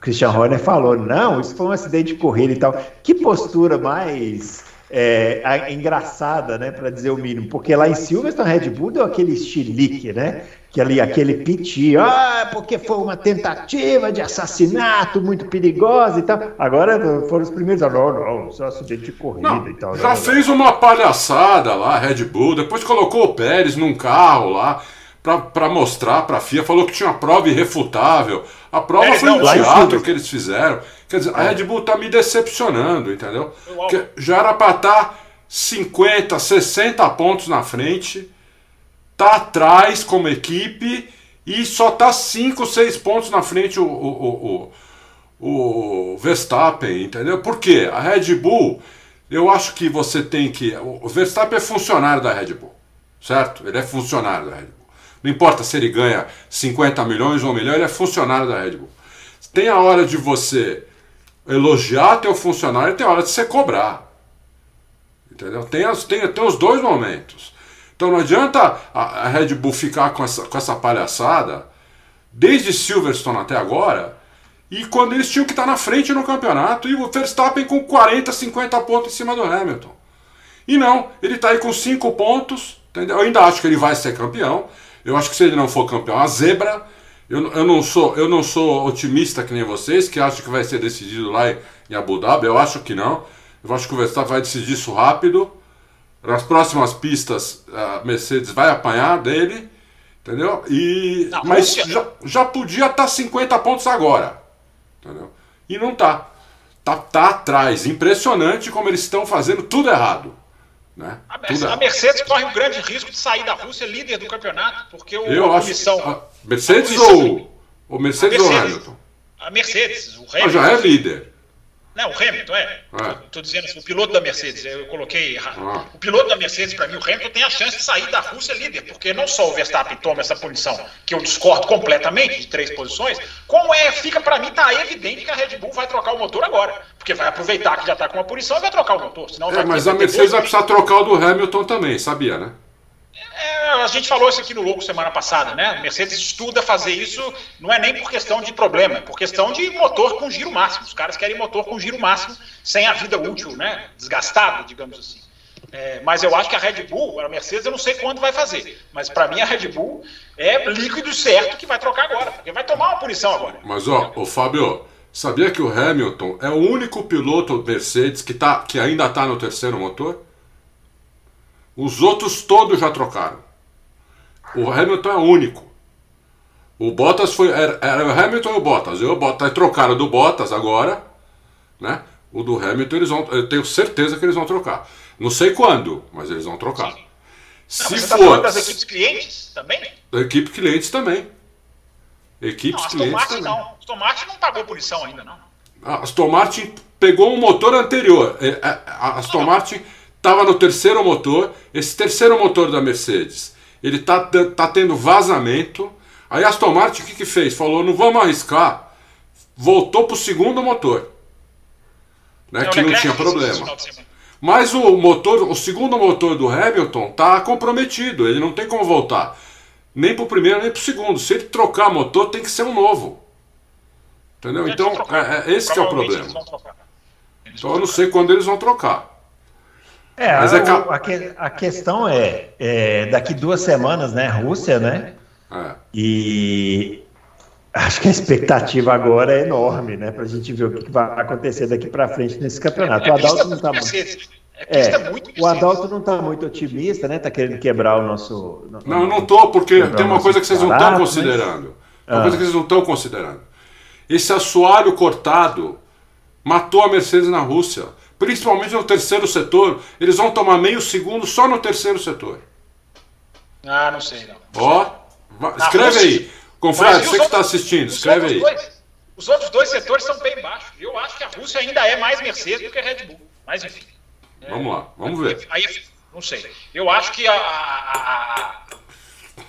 Christian Horner falou: não, isso foi um acidente de corrida e tal. Que postura mais é, engraçada, né, para dizer o mínimo, porque lá em Silverstone Red Bull deu aquele estilique, né, que ali aquele piti, ah, porque foi uma tentativa de assassinato muito perigosa e tal. Agora foram os primeiros, ah, não, não, só acidente de corrida não, e tal. Já não, fez uma palhaçada lá, Red Bull, depois colocou o Pérez num carro lá para mostrar para a FIA, falou que tinha uma prova irrefutável. A prova é, foi um teatro que eles fizeram. Quer dizer, a Red Bull tá me decepcionando, entendeu? Porque já era para estar tá 50, 60 pontos na frente, tá atrás como equipe e só tá 5, 6 pontos na frente o, o, o, o Verstappen, entendeu? Por quê? A Red Bull, eu acho que você tem que. O Verstappen é funcionário da Red Bull, certo? Ele é funcionário da Red Bull. Não importa se ele ganha 50 milhões ou um milhão, ele é funcionário da Red Bull. Tem a hora de você elogiar teu funcionário tem hora de você cobrar. Entendeu? Tem, as, tem, tem os dois momentos. Então não adianta a, a Red Bull ficar com essa, com essa palhaçada desde Silverstone até agora e quando eles tinham que estar na frente no campeonato e o Verstappen com 40, 50 pontos em cima do Hamilton. E não, ele está aí com 5 pontos. Entendeu? Eu ainda acho que ele vai ser campeão. Eu acho que se ele não for campeão, a zebra. Eu, eu, não sou, eu não sou otimista que nem vocês, que acham que vai ser decidido lá em, em Abu Dhabi. Eu acho que não. Eu acho que o Verstappen vai decidir isso rápido. Nas próximas pistas, a Mercedes vai apanhar dele, entendeu? E, mas já, já podia estar tá 50 pontos agora, entendeu? E não tá. Tá, tá atrás. Impressionante como eles estão fazendo tudo errado. Né? A, Mercedes, a Mercedes corre um grande risco de sair da Rússia líder do campeonato, porque o, Eu a. Acho, a Mercedes, a ou, ou Mercedes, Mercedes ou Hamilton? A Mercedes, o Hamilton. Ah, já é líder. Não, o Hamilton, é. Estou dizendo assim, o piloto da Mercedes, eu coloquei errado. Ah. O piloto da Mercedes, para mim, o Hamilton tem a chance de sair da Rússia líder, porque não só o Verstappen toma essa punição, que eu discordo completamente, de três posições, como é, fica para mim, tá evidente que a Red Bull vai trocar o motor agora. Porque vai aproveitar que já está com uma punição e vai trocar o motor. Senão é, mas a Mercedes vai precisar trocar o do Hamilton também, sabia, né? É, a gente falou isso aqui no Louco semana passada, né? Mercedes estuda fazer isso, não é nem por questão de problema, é por questão de motor com giro máximo. Os caras querem motor com giro máximo, sem a vida útil, né? Desgastado, digamos assim. É, mas eu acho que a Red Bull, a Mercedes, eu não sei quando vai fazer. Mas para mim a Red Bull é líquido certo que vai trocar agora, porque vai tomar uma punição agora. Mas ó, o Fábio, sabia que o Hamilton é o único piloto Mercedes que, tá, que ainda está no terceiro motor? Os outros todos já trocaram. O Hamilton é único. O Bottas foi. Era, era o Hamilton e o Bottas. Eu, o Bottas trocaram do Bottas agora. Né? O do Hamilton eles vão. Eu tenho certeza que eles vão trocar. Não sei quando, mas eles vão trocar. Sim. Se não, for. Tá das equipes clientes também? Da equipe clientes também. Equipes não, clientes. Martin também. não. Aston Martin não pagou punição ainda, não. A Aston Martin pegou um motor anterior. É, é, a Aston Martin estava no terceiro motor, esse terceiro motor da Mercedes, ele tá, tá tendo vazamento. Aí a Aston Martin o que, que fez? Falou, não vamos arriscar. Voltou para o segundo motor. Né, que não tinha problema. Mas o motor, o segundo motor do Hamilton está comprometido, ele não tem como voltar. Nem para o primeiro, nem para o segundo. Se ele trocar motor, tem que ser um novo. Entendeu? Então, é, é, esse que é o problema. Então eu não sei quando eles vão trocar. É, Mas é a, a, a, questão é, é, daqui duas semanas, né? Rússia, né? É. E acho que a expectativa agora é enorme, né? Para a gente ver o que vai acontecer daqui para frente nesse campeonato. O Adalto não está muito. É, o Adalto não está muito otimista, né? Está querendo quebrar o nosso. Não, eu não estou, porque tem uma coisa que vocês não estão considerando. Mas... Uma coisa que vocês não estão considerando. Esse assoalho cortado matou a Mercedes na Rússia principalmente no terceiro setor, eles vão tomar meio segundo só no terceiro setor. Ah, não sei não. Ó, escreve aí. Confrade, você que está assistindo, escreve aí. Dois, os outros dois setores são bem baixos. Eu acho que a Rússia ainda é mais Mercedes do que a Red Bull. Mas enfim. Vamos lá, vamos ver. Aí, não sei. Eu acho que a, a, a,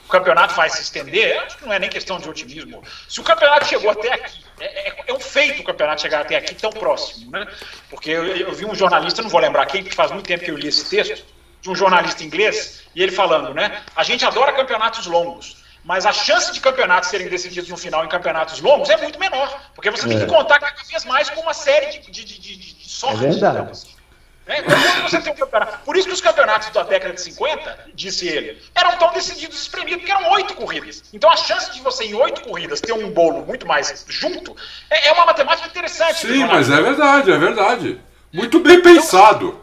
o campeonato vai se estender. Acho que não é nem questão de otimismo. Se o campeonato chegou até aqui é, é, é, um feito o campeonato chegar até aqui tão próximo, né? Porque eu, eu, vi um jornalista, não vou lembrar quem, porque faz muito tempo que eu li esse texto, de um jornalista inglês, e ele falando, né? A gente adora campeonatos longos, mas a chance de campeonatos serem decididos no final em campeonatos longos é muito menor, porque você tem que é. contar cada vez mais com uma série de, de, de, de, sortes. É verdade. É, então, você tem um campeonato. Por isso que os campeonatos da década de 50, disse ele, eram tão decididos espremidos, porque eram oito corridas. Então a chance de você, em oito corridas, ter um bolo muito mais junto é, é uma matemática interessante. Sim, mas é verdade, é verdade. Muito bem pensado.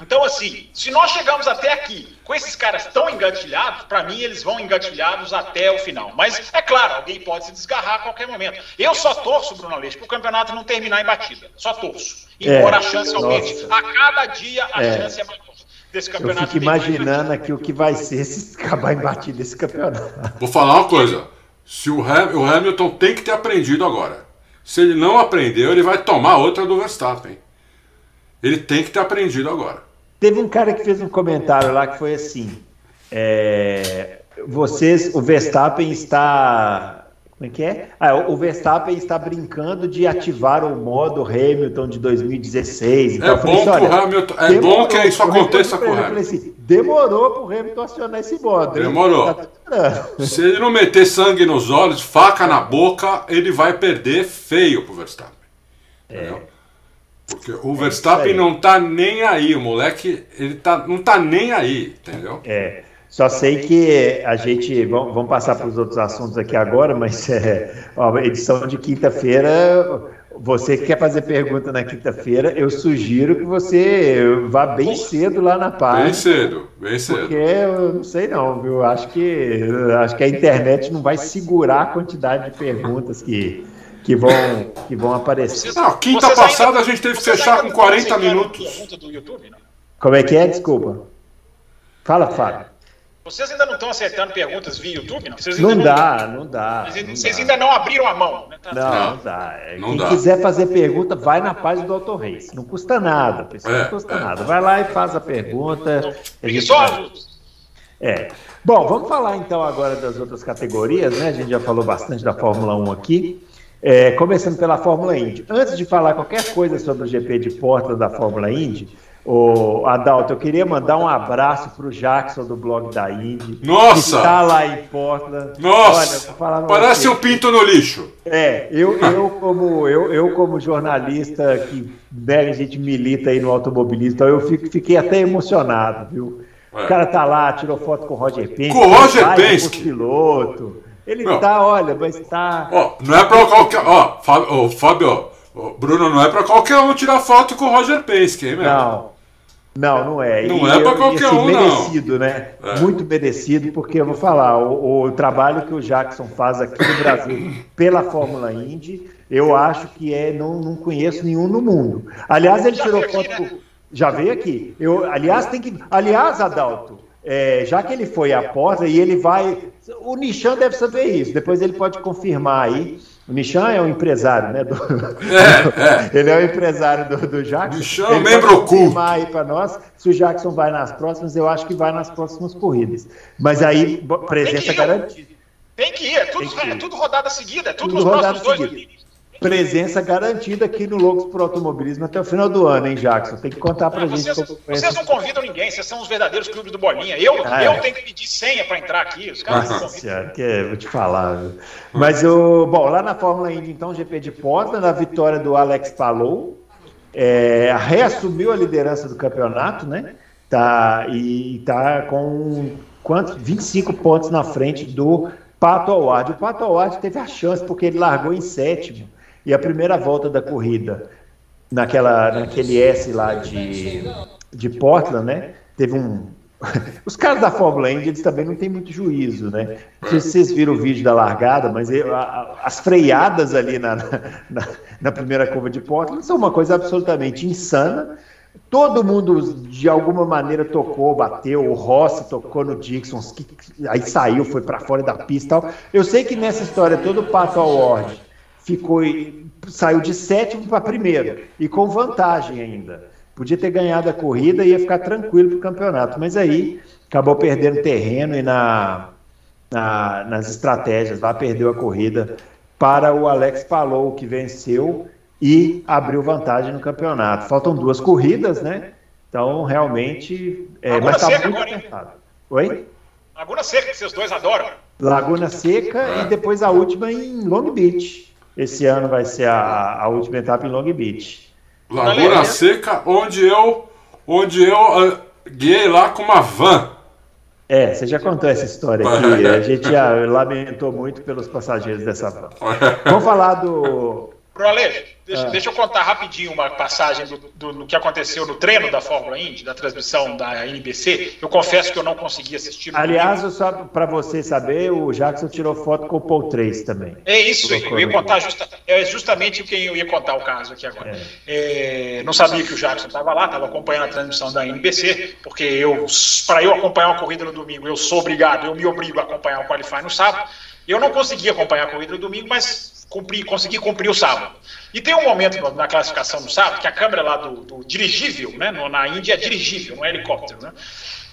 Então, assim, se nós chegamos até aqui com esses caras tão engatilhados, para mim eles vão engatilhados até o final. Mas, é claro, alguém pode se desgarrar a qualquer momento. Eu só torço, Bruno Aleixo, para o campeonato não terminar em batida. Só torço. Embora é, a chance aumente. A cada dia a é. chance é maior. Desse campeonato Eu fico imaginando aqui o que vai ser se *laughs* acabar em batida esse campeonato. Vou falar uma coisa. Se o, Ham, o Hamilton tem que ter aprendido agora. Se ele não aprendeu, ele vai tomar outra do Verstappen. Ele tem que ter aprendido agora. Teve um cara que fez um comentário lá que foi assim: é, vocês, o Verstappen está. Como é que é? Ah, o Verstappen está brincando de ativar o modo Hamilton de 2016. Então, é bom que o Hamilton. É bom que isso aconteça com o Hamilton. Assim, demorou para o Hamilton acionar esse modo. Demorou. Tá Se ele não meter sangue nos olhos, faca na boca, ele vai perder feio pro Verstappen. É. Entendeu? Porque o Verstappen não tá nem aí, o moleque, ele tá, não tá nem aí, entendeu? É. Só sei que a gente. Vamos passar para os outros assuntos aqui agora, mas é, *laughs* ó, edição de quinta-feira. Você que quer fazer pergunta na quinta-feira, eu sugiro que você vá bem cedo lá na página. Bem cedo, bem cedo. Porque eu não sei não, viu? Acho que, acho que a internet não vai segurar a quantidade de perguntas que, que, vão, que vão aparecer. Não, quinta vocês passada ainda, a gente teve que fechar com 40 minutos. Como é que é? Desculpa. Fala, Fábio. Vocês ainda não estão acertando perguntas via YouTube, não? Vocês não, não dá, não dá. Vocês, não vocês dá. ainda não abriram a mão. Né? Tá não, não, dá. É, não Quem dá. quiser fazer pergunta, vai na página do Auto Reis. Não custa nada, pessoal. É, não custa é. nada. Vai lá e faz a pergunta. Preguiçosos! É. Bom, vamos falar então agora das outras categorias, né? A gente já falou bastante da Fórmula 1 aqui. É, começando pela Fórmula Indy. Antes de falar qualquer coisa sobre o GP de Portland da Fórmula Indy, o Adalto, eu queria mandar um abraço pro Jackson do blog da Indy. Nossa! Que tá lá em Portland. Nossa! Olha, Parece um pinto no lixo. É, eu, eu, como, eu, eu como jornalista que né, a gente milita aí no automobilismo, então eu fico, fiquei até emocionado, viu? É. O cara tá lá, tirou foto com o Roger Penske. Com o Roger Penske? piloto. Ele não. tá, olha, mas tá. Ó, não é pra qualquer. Ó, Fábio, Fábio, Bruno, não é pra qualquer um tirar foto com o Roger Penske, hein, meu? Não. Não, não é. Não e é para qualquer assim, um, merecido, não. né? É. Muito merecido, porque eu vou falar, o, o, trabalho que o Jackson faz aqui no Brasil pela Fórmula Indy, eu acho que é, não, não conheço nenhum no mundo. Aliás, ele tirou foto. Já veio aqui. Eu, aliás, tem que. Aliás, Adalto, é, já que ele foi à porta e ele vai. O Nishan deve saber isso, depois ele pode confirmar aí. O Nishan é um empresário, né? Do, é, é. *laughs* Ele é o empresário do, do Jackson. Nishan é membro oculto. aí para nós se o Jackson vai nas próximas, eu acho que vai nas próximas corridas. Mas aí, presença garantida. Tem que ir, é tudo, que ir. É tudo rodada seguida, é tudo, tudo nos próximos dois presença garantida aqui no Loucos por Automobilismo até o final do ano, hein, Jackson? Tem que contar pra gente. Vocês, vocês não convidam ninguém, vocês são os verdadeiros clubes do Bolinha. Eu, ah, eu é. tenho que pedir senha para entrar aqui. Os caras Nossa senhora, que é, vou te falar. Mas, o, bom, lá na Fórmula Indy, então, GP de Porta, na vitória do Alex Palou, é, reassumiu a liderança do campeonato, né? Tá, e tá com quantos? 25 pontos na frente do Pato Award. O Pato Award teve a chance porque ele largou em sétimo e a primeira volta da corrida, naquela, naquele S lá de, de Portland, né? Teve um. *laughs* Os caras da Fórmula Indy, eles também não têm muito juízo, né? Não sei se vocês viram o vídeo da largada, mas eu, a, as freadas ali na, na, na primeira curva de Portland são uma coisa absolutamente insana. Todo mundo, de alguma maneira, tocou, bateu. O Rossi tocou no Dixon, aí saiu, foi para fora da pista tal. Eu sei que nessa história todo o Pato Award ficou saiu de sétimo para primeiro e com vantagem ainda. Podia ter ganhado a corrida e ia ficar tranquilo para o campeonato, mas aí acabou perdendo terreno e na, na, nas estratégias lá perdeu a corrida para o Alex Palou, que venceu e abriu vantagem no campeonato. Faltam duas corridas, né? Então, realmente. É, mas está muito agora, apertado. Oi? Laguna Seca, que vocês dois adoram. Laguna Seca e depois a última em Long Beach. Esse ano vai ser a, a última etapa em Long Beach. Laguna Seca, onde eu, onde eu uh, guiei lá com uma van. É, você já contou essa história aqui. *laughs* A gente já lamentou muito pelos passageiros dessa van. *laughs* Vamos falar do. Pro Ale, Deixa, ah. deixa, eu contar rapidinho uma passagem do, do, do, que aconteceu no treino da Fórmula Indy, da transmissão da NBC. Eu confesso que eu não consegui assistir. Aliás, só para você saber, o Jackson tirou foto com o Paul 3 também. É isso, eu ia contar justa, é justamente quem eu ia contar o caso aqui agora. É. É, não sabia que o Jackson estava lá, estava acompanhando a transmissão da NBC, porque eu, para eu acompanhar uma corrida no domingo, eu sou obrigado, eu me obrigo a acompanhar o Qualify no sábado. Eu não consegui acompanhar a corrida no domingo, mas cumprir, conseguir cumprir o sábado. E tem um momento na classificação do sábado que a câmera lá do, do dirigível, né, na Índia é dirigível, não é helicóptero, né,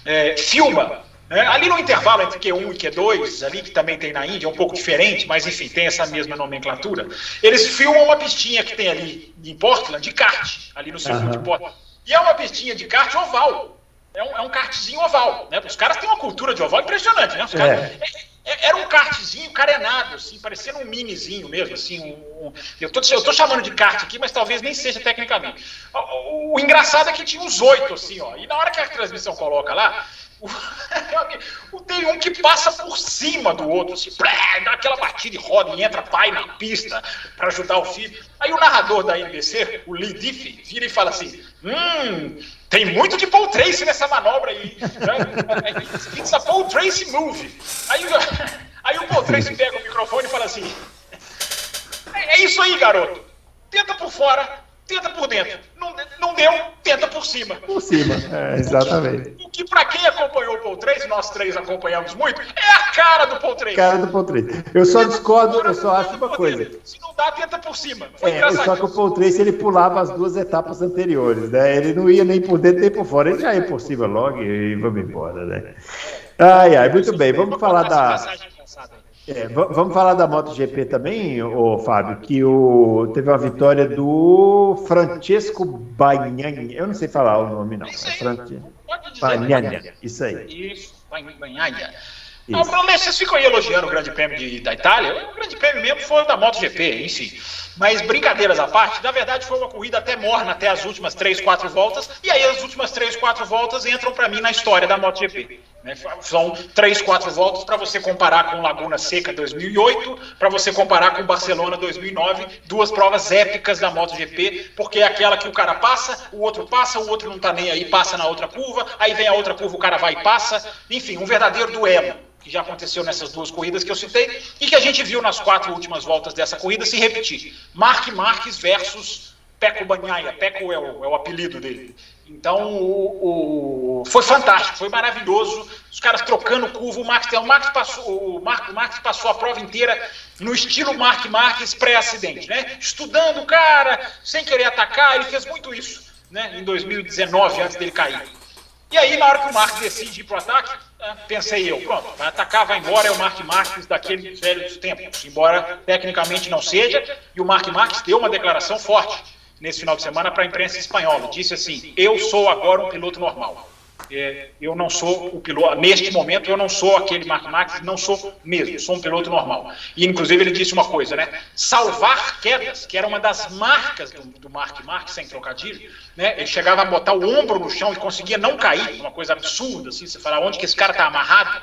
é, filma. Né, ali no intervalo entre Q1 e Q2, ali que também tem na Índia, é um pouco diferente, mas enfim, tem essa mesma nomenclatura. Eles filmam uma pistinha que tem ali em Portland de kart, ali no circuito uhum. de Portland. E é uma pistinha de kart oval. É um, é um kartzinho oval. Né? Os caras têm uma cultura de oval impressionante, né? Os caras, é. É, era um kartzinho carenado, assim, parecendo um minizinho mesmo, assim. Um, um, eu, tô chamando de kart aqui, mas talvez nem seja tecnicamente. O, o, o engraçado é que tinha uns oito, assim, ó. E na hora que a transmissão coloca lá, *laughs* Tem um que passa por cima do outro, assim, dá aquela batida e roda e entra pai na pista para ajudar o filho. Aí o narrador da NBC, o Lee Diffie, vira e fala assim: Hum, tem muito de Paul Tracy nessa manobra aí. It's a Paul Tracy movie. Aí, aí o Paul Tracy pega o microfone e fala assim: É, é isso aí, garoto. Tenta por fora, tenta por dentro. Não, não deu, tenta por cima. Por cima, é, exatamente. O que, que para quem acompanhou o Paul Tracy, nós três acompanhamos muito, é a cara do Paul Tracy. Cara do Paul Tracy. Eu só discordo, eu só acho uma coisa. Se não dá, tenta por cima. Foi é, só que o Paul Tracy ele pulava as duas etapas anteriores, né? Ele não ia nem por dentro nem por fora, ele já ia por cima logo e vamos embora, né? Ai, ai, muito bem, vamos falar da. É, vamos falar da MotoGP também, o Fábio, que o, teve uma vitória do Francesco Bagnani. Eu não sei falar o nome, não. Isso é Francesco Bagnani. Isso aí. Isso, Bagnani. Não, vocês ficam aí elogiando o Grande Prêmio de, da Itália. O Grande Prêmio mesmo foi da MotoGP, enfim. Mas brincadeiras à parte, na verdade foi uma corrida até morna até as últimas três, quatro voltas. E aí as últimas três, quatro voltas entram para mim na história da MotoGP. Né? São três, quatro voltas para você comparar com Laguna Seca 2008, para você comparar com Barcelona 2009, duas provas épicas da MotoGP, porque é aquela que o cara passa, o outro passa, o outro não está nem aí, passa na outra curva, aí vem a outra curva, o cara vai e passa, enfim, um verdadeiro duelo que já aconteceu nessas duas corridas que eu citei e que a gente viu nas quatro últimas voltas dessa corrida se repetir. Mark Marques versus Peco Banhaia. Peco é o, é o apelido dele. Então, o, o, foi fantástico, foi maravilhoso. Os caras trocando curva. O Max, o Max, passou, o Marco Marques passou a prova inteira no estilo Mark Marques pré-acidente, né? Estudando o cara, sem querer atacar. Ele fez muito isso né? em 2019, antes dele cair. E aí, na hora que o Marques decide ir para o ataque, pensei eu, pronto, vai atacar, vai embora, é o Mark Marques daquele velho dos tempos. Embora tecnicamente não seja, e o Mark Marques deu uma declaração forte nesse final de semana para a imprensa espanhola. Disse assim: Eu sou agora um piloto normal. É, eu não sou o piloto, neste momento eu não sou aquele Mark Marques, não sou mesmo, sou um piloto normal. E inclusive ele disse uma coisa, né? Salvar quedas, que era uma das marcas do, do Mark Marques, sem trocadilho, né? Ele chegava a botar o ombro no chão e conseguia não cair, uma coisa absurda, assim, você fala, onde que esse cara está amarrado,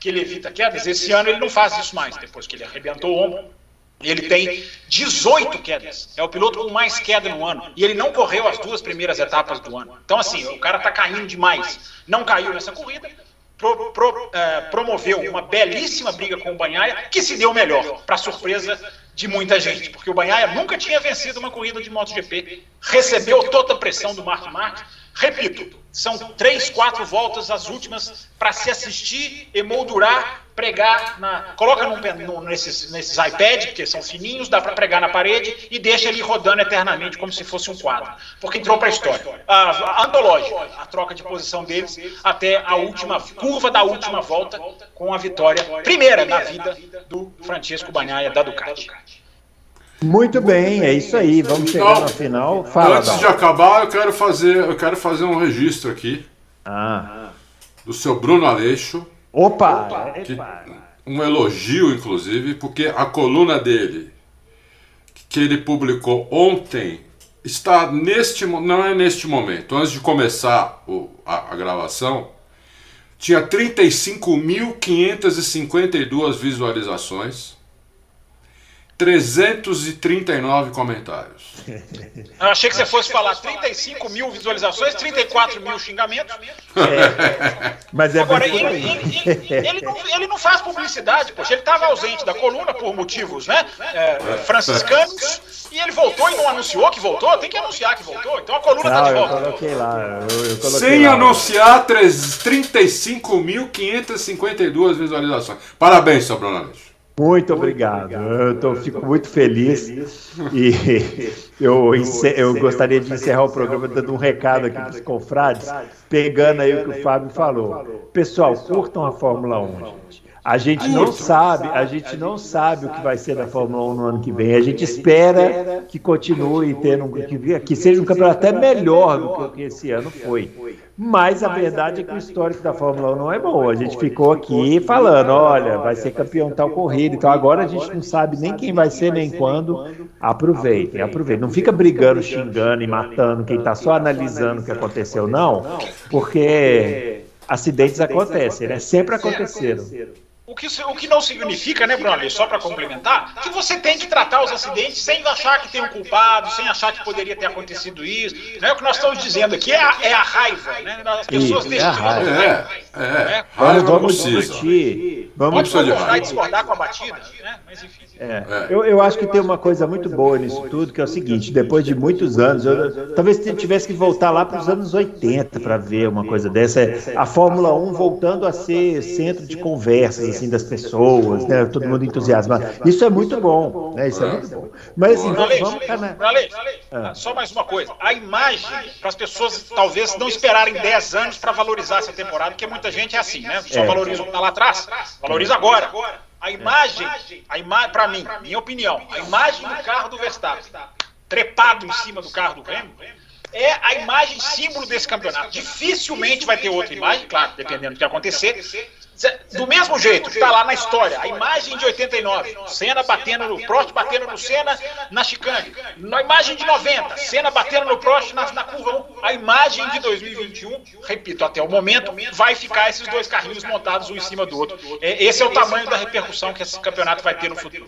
que ele evita quedas. Esse ano ele não faz isso mais, depois que ele arrebentou o ombro. Ele tem 18 quedas. É o piloto com mais queda no ano. E ele não correu as duas primeiras etapas do ano. Então, assim, o cara está caindo demais. Não caiu nessa corrida. Pro, pro, é, promoveu uma belíssima briga com o Banhaia, que se deu melhor, para surpresa de muita gente, porque o Banhaia nunca tinha vencido uma corrida de MotoGP, recebeu toda a pressão do Mark Marques. Repito, são três, quatro voltas as últimas para se assistir, emoldurar, pregar na. Coloca num, num, nesses, nesses iPads, que são fininhos, dá para pregar na parede e deixa ele rodando eternamente, como se fosse um quadro. Porque entrou para a história. A, antológica, a troca de posição deles até a última curva da última volta, com a vitória primeira na vida do Francisco Banhaia da Ducati. Muito bem, é isso aí. Vamos chegar na final. Fala, Antes de acabar, eu quero fazer, eu quero fazer um registro aqui. Ah. Do seu Bruno Aleixo. Opa! Que, um elogio, inclusive, porque a coluna dele, que ele publicou ontem, está neste não é neste momento, antes de começar o, a, a gravação, tinha 35.552 visualizações 339 comentários. Eu achei que você fosse falar 35 mil visualizações, 34 mil xingamentos. É. Mas é Agora, ele, ele, ele, ele, não, ele não faz publicidade, poxa, ele estava ausente da coluna por motivos né, é, franciscanos, e ele voltou e não anunciou que voltou, tem que anunciar que voltou, então a coluna está de volta. Eu coloquei lá. Eu, eu coloquei Sem lá. anunciar 35.552 visualizações. Parabéns, seu Bruno Aleixo. Muito obrigado. Eu tô, fico muito feliz *laughs* e *laughs* eu, eu gostaria de encerrar o programa dando um recado aqui para os confrades, pegando aí o que o Fábio falou. Pessoal, curtam a Fórmula 1, gente. A gente não sabe, a gente não sabe o que vai ser da Fórmula 1 no ano que vem. A gente espera que continue tendo que, que seja um campeonato até melhor do que esse ano foi. Mas a verdade é que o histórico da Fórmula 1 não é bom. A gente ficou aqui falando, olha, vai ser campeão tal corrida. Então agora a gente não sabe nem quem vai ser nem quando. Aproveitem, aproveitem. Não fica brigando, xingando e matando quem está só analisando o que aconteceu, não, porque acidentes acontecem, né? Sempre aconteceram. O que, o que não significa, né, Bruno, só para complementar, que você tem que tratar os acidentes sem achar que tem um culpado, sem achar que poderia ter acontecido isso. Né? O que nós estamos dizendo aqui é a, é a raiva, né? As pessoas Isso, é a raiva. É, é. Né? Raiva não vamos precisa. de e discordar com a batida, né? Mas enfim. É, eu, eu acho que tem uma coisa muito boa nisso tudo, que é o seguinte, depois de muitos anos, eu, talvez tivesse que voltar lá para os anos 80 para ver uma coisa dessa, é a Fórmula 1 voltando a ser centro de conversas assim das pessoas, né, todo mundo entusiasmado. Isso é muito bom, né, isso é muito bom. Mas assim, vamos, vamos caminhar. Bralê, só mais uma coisa. A imagem, para as pessoas talvez não esperarem 10 anos para valorizar essa temporada, porque muita gente é assim, né? Só É. valoriza o que está lá atrás, valoriza agora. A imagem, a ima para mim, minha opinião, a imagem do carro do Verstappen, trepado em cima do carro do Hamilton, é a imagem símbolo desse campeonato. Dificilmente vai ter outra imagem, claro, dependendo do que acontecer. Do mesmo jeito está lá na história, a imagem de 89, Senna batendo no Prost, batendo no Senna na chicane. Na imagem de 90, Senna batendo no Prost na, na curva 1. A imagem de 2021, repito, até o momento, vai ficar esses dois carrinhos montados um em cima do outro. É, Esse é o tamanho da repercussão que esse campeonato vai ter no futuro.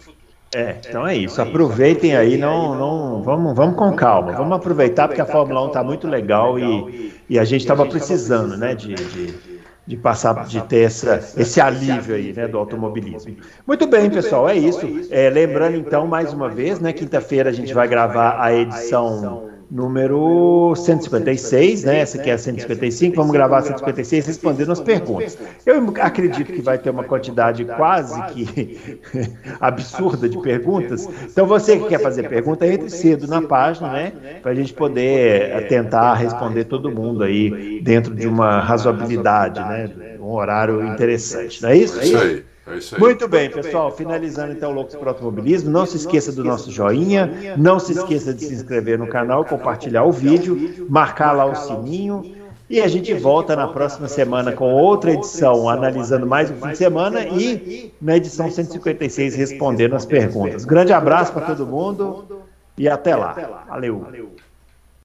É, então é isso. Aproveitem aí, não, não, vamos, vamos com calma. Vamos aproveitar porque a Fórmula 1 está muito legal e, e a gente estava precisando, né, de, de, de passar, de ter essa, esse alívio aí, né, do automobilismo. Muito bem, pessoal, é isso. É, lembrando então mais uma vez, né, quinta-feira a gente vai gravar a edição número 156, né? Essa aqui é a 155. Vamos gravar a 156 respondendo as perguntas. Eu acredito que vai ter uma quantidade quase que *laughs* absurda de perguntas. Então, você que quer fazer pergunta, entre cedo na página, né? Para a gente poder eh, tentar responder todo mundo aí dentro de uma razoabilidade, né? Um horário interessante, não é isso? É isso aí. É isso aí. Muito bem, pessoal. Finalizando então o Loucos para o Automobilismo. Não se esqueça do nosso joinha. Não se esqueça de se inscrever no canal, compartilhar o vídeo, marcar lá o sininho. E a gente volta na próxima semana com outra edição, analisando mais o fim de semana e na edição 156 respondendo as perguntas. Grande abraço para todo mundo e até lá. Valeu.